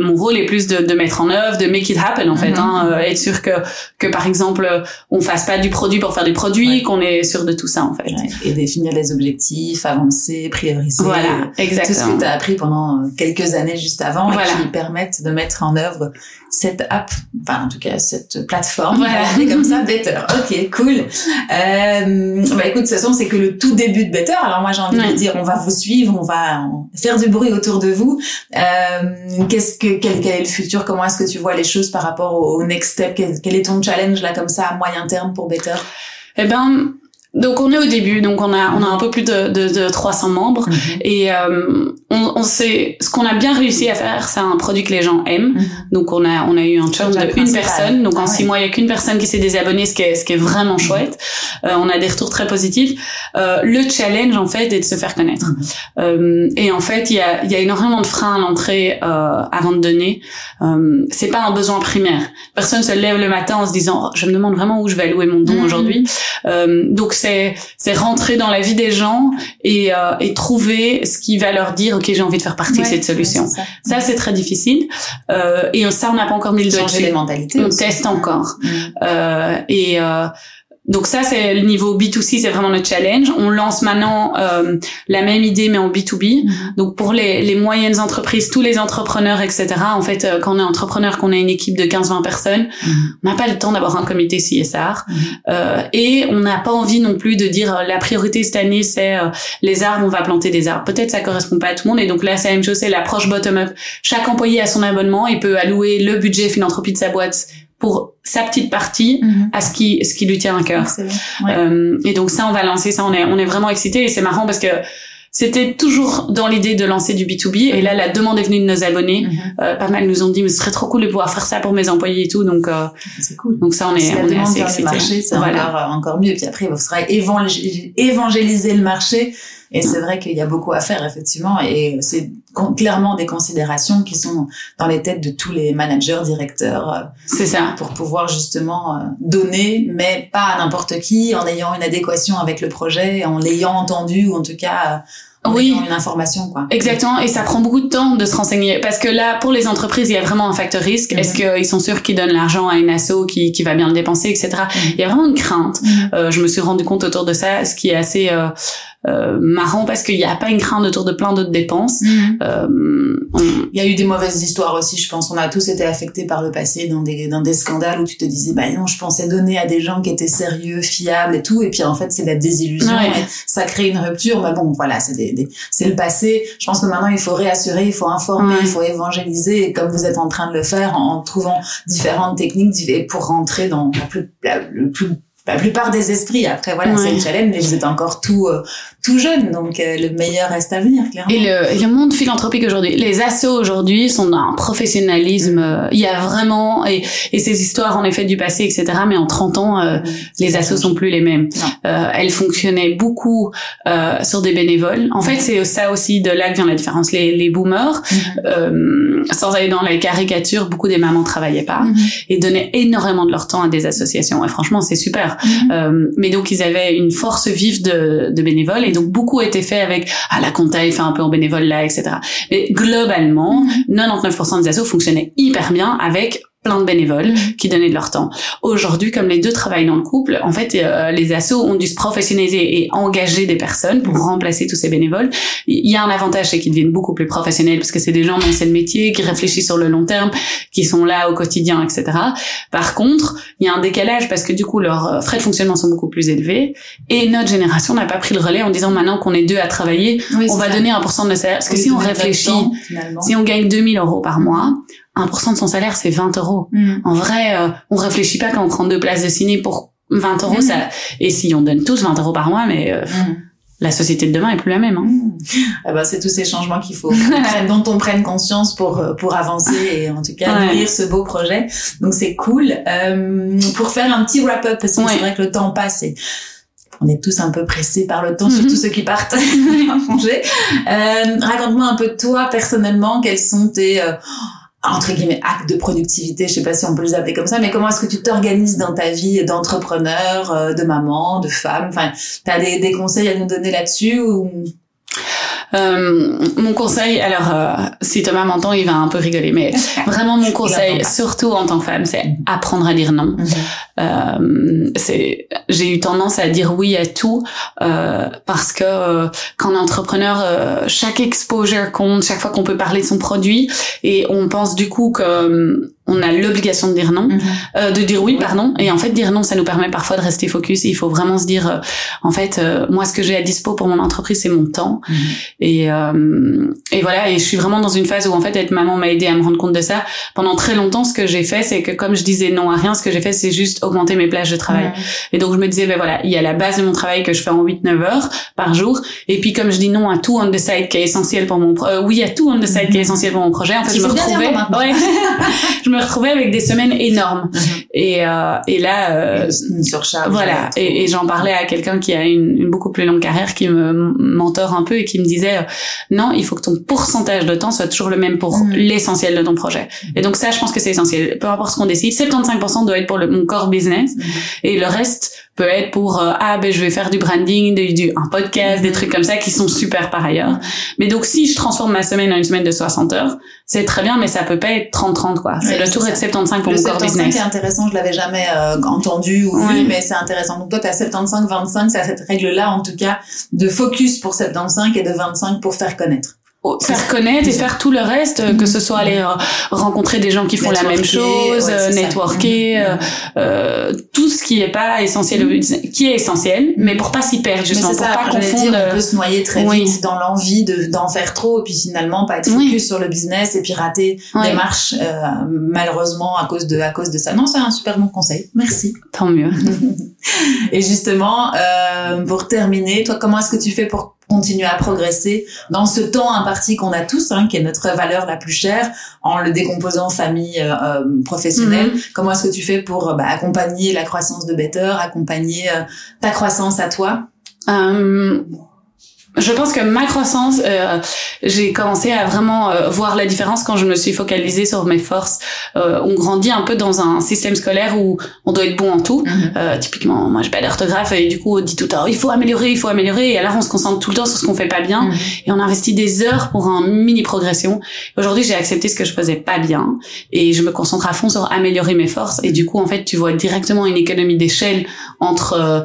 mon rôle est plus de, de, mettre en œuvre, de make it happen en fait, hein, être sûr que que par exemple on fasse pas du produit pour faire du produit, qu'on est sûr de tout ça en fait. Et définir les objectifs, avancer, prioriser. Voilà, exactement. Tout ce que tu as appris pendant quelques années juste avant et qui permettent de mettre en œuvre cette app, enfin en tout cas cette plateforme, voilà. comme ça, Better. Ok, cool. Euh, bah écoute, de toute façon, c'est que le tout début de Better. Alors moi, j'ai envie de dire, on va vous suivre, on va faire du bruit autour de vous. Euh, qu'est-ce que quel, quel, est le futur? Comment est-ce que tu vois les choses par rapport au, next step? Quel, quel, est ton challenge là comme ça à moyen terme pour Better? Eh ben, donc on est au début, donc on a on a un peu plus de de, de 300 membres mhm. et euh, on, on sait ce qu'on a bien réussi à faire, c'est un produit que les gens aiment. Mhm. Donc on a on a eu un churn de une personne, donc en six mois il y a qu'une personne qui s'est désabonnée, ce qui est ce qui est vraiment mhm. chouette. Euh, on a des retours très positifs. Euh, le challenge en fait est de se faire connaître. Euh, et en fait il y a il y a énormément de freins à l'entrée euh, avant de donner. Euh, c'est pas un besoin primaire. Personne se lève le matin en se disant oh, je me demande vraiment où je vais allouer mon don aujourd'hui. donc c'est rentrer dans la vie des gens et, euh, et trouver ce qui va leur dire ok j'ai envie de faire partie de cette solution. ça, c'est très difficile euh, et ça on n'a pas encore mis le doigt dessus. les mentalités. On teste encore mm. euh, et euh, donc ça, c'est le niveau B2C, c'est vraiment le challenge. On lance maintenant euh, la même idée, mais en B2B. Mhm. Donc pour les, les, moyennes entreprises, tous les entrepreneurs, etc. En fait, euh, quand on est entrepreneur, qu'on a une équipe de 15-20 personnes, mhm. on n'a pas le temps d'avoir un comité CSR. Mhm. Euh, et on n'a pas envie non plus de dire euh, la priorité cette année, c'est euh, les arbres, on va planter des arbres. Peut-être ça correspond pas à tout le monde. Et donc là, c'est la même chose, c'est l'approche bottom-up. Chaque employé a son abonnement, il peut allouer le budget philanthropie de sa boîte pour sa petite partie mhm. à ce qui ce qui lui tient à cœur. Euh, et donc ça on va lancer ça. On est on est vraiment excités et c'est marrant parce que c'était toujours dans l'idée de lancer du B2B et là la demande est venue de nos abonnés. Mhm. euh, pas mal nous ont dit mais ce serait trop cool de pouvoir faire ça pour mes employés et tout. Donc euh, c'est cool. donc ça on est on est assez excités. c'est voilà. encore, encore mieux. Puis après il faudra évangéliser le marché et c'est vrai qu'il y a beaucoup à faire, effectivement, et c'est clairement des considérations qui sont dans les têtes de tous les managers, directeurs. Euh, c'est ça. Pour pouvoir justement euh, donner, mais pas à n'importe qui, en ayant une adéquation avec le projet, en l'ayant entendu, ou en tout cas oui. une information quoi. Exactement et ça prend beaucoup de temps de se renseigner parce que là pour les entreprises il y a vraiment un facteur risque. Est-ce mhm. qu'ils sont sûrs qu'ils donnent l'argent à une asso qui, qui va bien le dépenser etc. Mhm. Il y a vraiment une crainte. Mhm. Euh, je me suis rendu compte autour de ça, ce qui est assez euh, euh, marrant parce qu'il n'y a pas une crainte autour de plein d'autres dépenses. Euh, Il y a eu des mauvaises histoires aussi, je pense. On a tous été affectés par le passé dans des dans des scandales où tu te disais bah non, je pensais donner à des gens qui étaient sérieux, fiables et tout, et puis en fait c'est la désillusion et ça crée une rupture. Mais bon, voilà, c'est des c'est le passé. Je pense que maintenant, il faut réassurer, il faut informer, il faut évangéliser, comme vous êtes en train de le faire, en, trouvant différentes techniques pour rentrer dans le plus la plupart des esprits. Après, voilà, c'est le challenge, mais vous êtes encore tout, euh, tout jeune, donc euh, le meilleur reste à venir, clairement. Et le, le monde philanthropique aujourd'hui, les assos aujourd'hui sont d'un professionnalisme. Euh, il y a vraiment et, et ces histoires en effet du passé, etc. Mais en 30 ans, euh, les assos sont plus les mêmes. elles fonctionnaient beaucoup sur des bénévoles. En fait, c'est ça aussi de là que vient la différence. Les, les boomers, mm-hmm. sans aller dans la caricature, beaucoup des mamans travaillaient pas mm-hmm. et donnaient énormément de leur temps à des associations. Et franchement, c'est super. Mm-hmm. mais donc ils avaient une force vive de, de bénévoles et donc beaucoup été fait avec ah la compta fait un peu en bénévole là etc. Mais globalement 99% des assos fonctionnaient hyper bien avec plein de bénévoles mm. qui donnaient de leur temps. Aujourd'hui, comme les deux travaillent dans le couple, en fait, euh, les assos ont dû se professionnaliser et engager des personnes pour remplacer tous ces bénévoles. Il y a un avantage, c'est qu'ils deviennent beaucoup plus professionnels parce que c'est des gens dans le métier qui réfléchissent sur le long terme, qui sont là au quotidien, etc. Par contre, il y a un décalage parce que du coup, leurs euh, frais de fonctionnement sont beaucoup plus élevés et notre génération n'a pas pris le relais en disant maintenant qu'on est deux à travailler, on va donner un pourcent de salaire. Parce que si on réfléchit, si on gagne 2000 euros par mois, 1% de son salaire, c'est 20 euros. Mm. En vrai, euh, on réfléchit pas quand on prend deux places de ciné pour 20 euros. Mm. Ça, et si on donne tous 20 euros par mois, mais euh, mm. la société de demain est plus la même. Hein. Ah bah, c'est tous ces changements qu'il faut dont on prenne conscience pour euh, pour avancer et en tout cas nourrir ce beau projet. Donc c'est cool. Euh, pour faire un petit wrap up parce que c'est vrai que le temps passe et on est tous un peu pressés par le temps, surtout mhm. ceux qui partent manger. Euh, raconte-moi un peu de toi personnellement, quels sont tes euh, entre guillemets actes de productivité, je sais pas si on peut les appeler comme ça, mais comment est-ce que tu t'organises dans ta vie d'entrepreneur, euh, de maman, de femme? Enfin, tu as des, des conseils à nous donner là-dessus ou? Euh, mon conseil, alors euh, si Thomas m'entend, il va un peu rigoler, mais vraiment mon conseil, surtout en tant que femme, c'est apprendre à dire non. Mhm. Euh, c'est, j'ai eu tendance à dire oui à tout euh, parce que euh, quand on est entrepreneur, chaque exposure compte, chaque fois qu'on peut parler de son produit, et on pense du coup que on a l'obligation de dire non, mhm. euh, de dire oui, pardon. Et en fait, dire non, ça nous permet parfois de rester focus. il faut vraiment se dire, euh, en fait, euh, moi, ce que j'ai à dispo pour mon entreprise, c'est mon temps. Et, euh, et voilà. Et je suis vraiment dans une phase où, en fait, être maman m'a aidé à me rendre compte de ça. Pendant très longtemps, ce que j'ai fait, c'est que comme je disais non à rien, ce que j'ai fait, c'est juste augmenter mes plages de travail. Et donc, je me disais, ben voilà, il y a la base de mon travail que je fais en 8-9 heures par jour. Et puis, comme je dis non à tout on the side qui est essentiel pour mon, oui, à tout on the side qui est essentiel pour mon projet, en fait, je me retrouvais, ouais, je me retrouvais avec des semaines énormes. Mhm. Et, euh, et là, euh, une surcharge. Voilà. Et, et j'en parlais à quelqu'un qui a une, une, beaucoup plus longue carrière, qui me mentor un peu et qui me disait, euh, non, il faut que ton pourcentage de temps soit toujours le même pour mhm. l'essentiel de ton projet. Et donc ça, je pense que c'est essentiel. Peu importe ce qu'on décide, 75% doit être pour le, mon core business mhm. et le reste peut être pour euh, ah ben je vais faire du branding, du, un podcast, des trucs comme ça qui sont super par ailleurs. Mais donc si je transforme ma semaine en une semaine de 60 heures, c'est très bien, mais ça peut pas être 30-30 quoi. C'est le tour de 75 pour le mon core business. c'est intéressant, je l'avais jamais euh, entendu ou vu, mais c'est intéressant. Donc toi tu as 75-25, c'est cette règle là en tout cas de focus pour 75 et de 25 pour faire connaître faire connaître et faire tout le reste, euh, que ce soit aller euh, rencontrer des gens qui font la même chose, euh, networker, mm-hmm. euh, tout ce qui est pas essentiel, mm-hmm. qui est essentiel, mais pour pas s'y perdre justement, pour pas confondre. Dire, on peut se noyer très vite dans l'envie de d'en faire trop, et puis finalement pas être focus sur le business et puis rater des marches malheureusement à cause de à cause de ça. Non, c'est un super bon conseil. Merci. Tant mieux. et justement, pour terminer, toi, comment est-ce que tu fais pour continuer à progresser dans ce temps imparti qu'on a tous, hein, qui est notre valeur la plus chère, en le décomposant famille euh, euh professionnelle. Mhm. Comment est-ce que tu fais pour bah, accompagner la croissance de Better, accompagner euh, ta croissance à toi? Euh, je pense que ma croissance, euh, j'ai commencé à vraiment euh, voir la différence quand je me suis focalisée sur mes forces. Euh, on grandit un peu dans un système scolaire où on doit être bon en tout. Mhm. Euh, typiquement, moi, j'ai pas d'orthographe et du coup, on dit tout le temps, il faut améliorer, il faut améliorer. Et alors, on se concentre tout le temps sur ce qu'on fait pas bien mhm. et on investit des heures pour un mini progression. Aujourd'hui, j'ai accepté ce que je faisais pas bien et je me concentre à fond sur améliorer mes forces. Et du coup, en fait, tu vois directement une économie d'échelle entre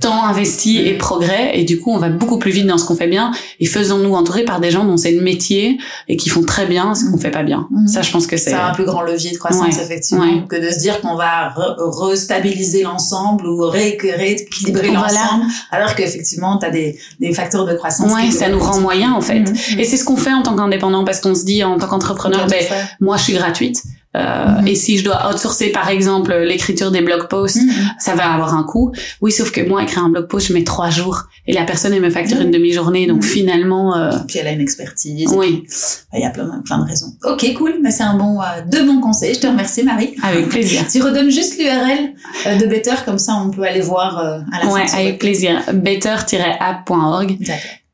temps investi et progrès et du coup on va beaucoup plus vite dans ce qu'on fait bien et faisons-nous entourer par des gens dont c'est le métier et qui font très bien ce qu'on fait pas bien. Mhm. Ça je pense que c'est un plus grand levier de croissance effectivement que de se dire qu'on va restabiliser l'ensemble ou rééquilibrer l'ensemble alors qu'effectivement tu as des, des facteurs de croissance. Ouais, ça nous rend moyen en fait. Mhm. Et c'est ce qu'on fait en tant qu'indépendant parce qu'on se dit en tant qu'entrepreneur ben moi je suis gratuite euh, mhm. Et si je dois outsourcer par exemple l'écriture des blog posts, mhm. ça va avoir un coût. Oui, sauf que moi écrire un blog post, je mets trois jours et la personne elle me facture une demi-journée, donc mhm. finalement. Euh... Puis elle a une expertise. Oui. Il y a plein, plein de raisons. Ok, cool. Mais c'est un bon, euh, deux bons conseils. Je te remercie Marie. Avec plaisir. tu redonnes juste l'URL euh, de Better comme ça on peut aller voir euh, à la ouais, avec plaisir. Better-app.org.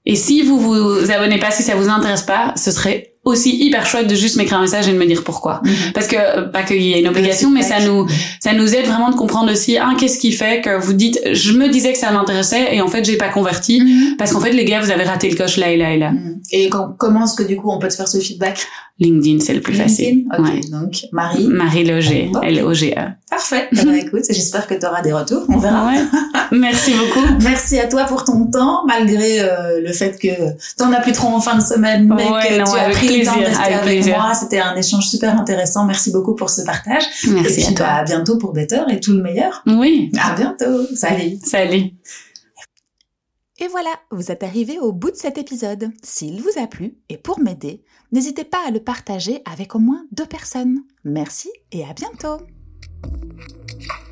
Et si vous vous abonnez pas, si ça vous intéresse pas, ce serait aussi hyper chouette de juste m'écrire un message et de me dire pourquoi. Mhm. Parce que pas qu'il y ait une obligation, mais ça nous ça nous aide vraiment de comprendre aussi un qu'est-ce qui fait que vous dites je me disais que ça m'intéressait et en fait j'ai pas converti mhm. parce qu'en fait les gars vous avez raté le coche là et là et là. Mhm. Et comment est-ce que du coup on peut te faire ce feedback? LinkedIn, c'est le plus facile. Okay. Donc, Marie? Marie Loger, L-O-G-E. Parfait. Eh ben, écoute, j'espère que tu auras des retours. On verra. Merci beaucoup. Merci à toi pour ton temps, malgré euh, le fait que tu en as plus trop en fin de semaine, mais que tu as pris le temps de rester avec, moi. C'était un échange super intéressant. Merci beaucoup pour ce partage. Merci et à toi. Bah, à bientôt pour Better et tout le meilleur. Oui. À bientôt. Salut. Salut. Et voilà, vous êtes arrivé au bout de cet épisode. S'il vous a plu, et pour m'aider, n'hésitez pas à le partager avec au moins deux personnes. Merci et à bientôt you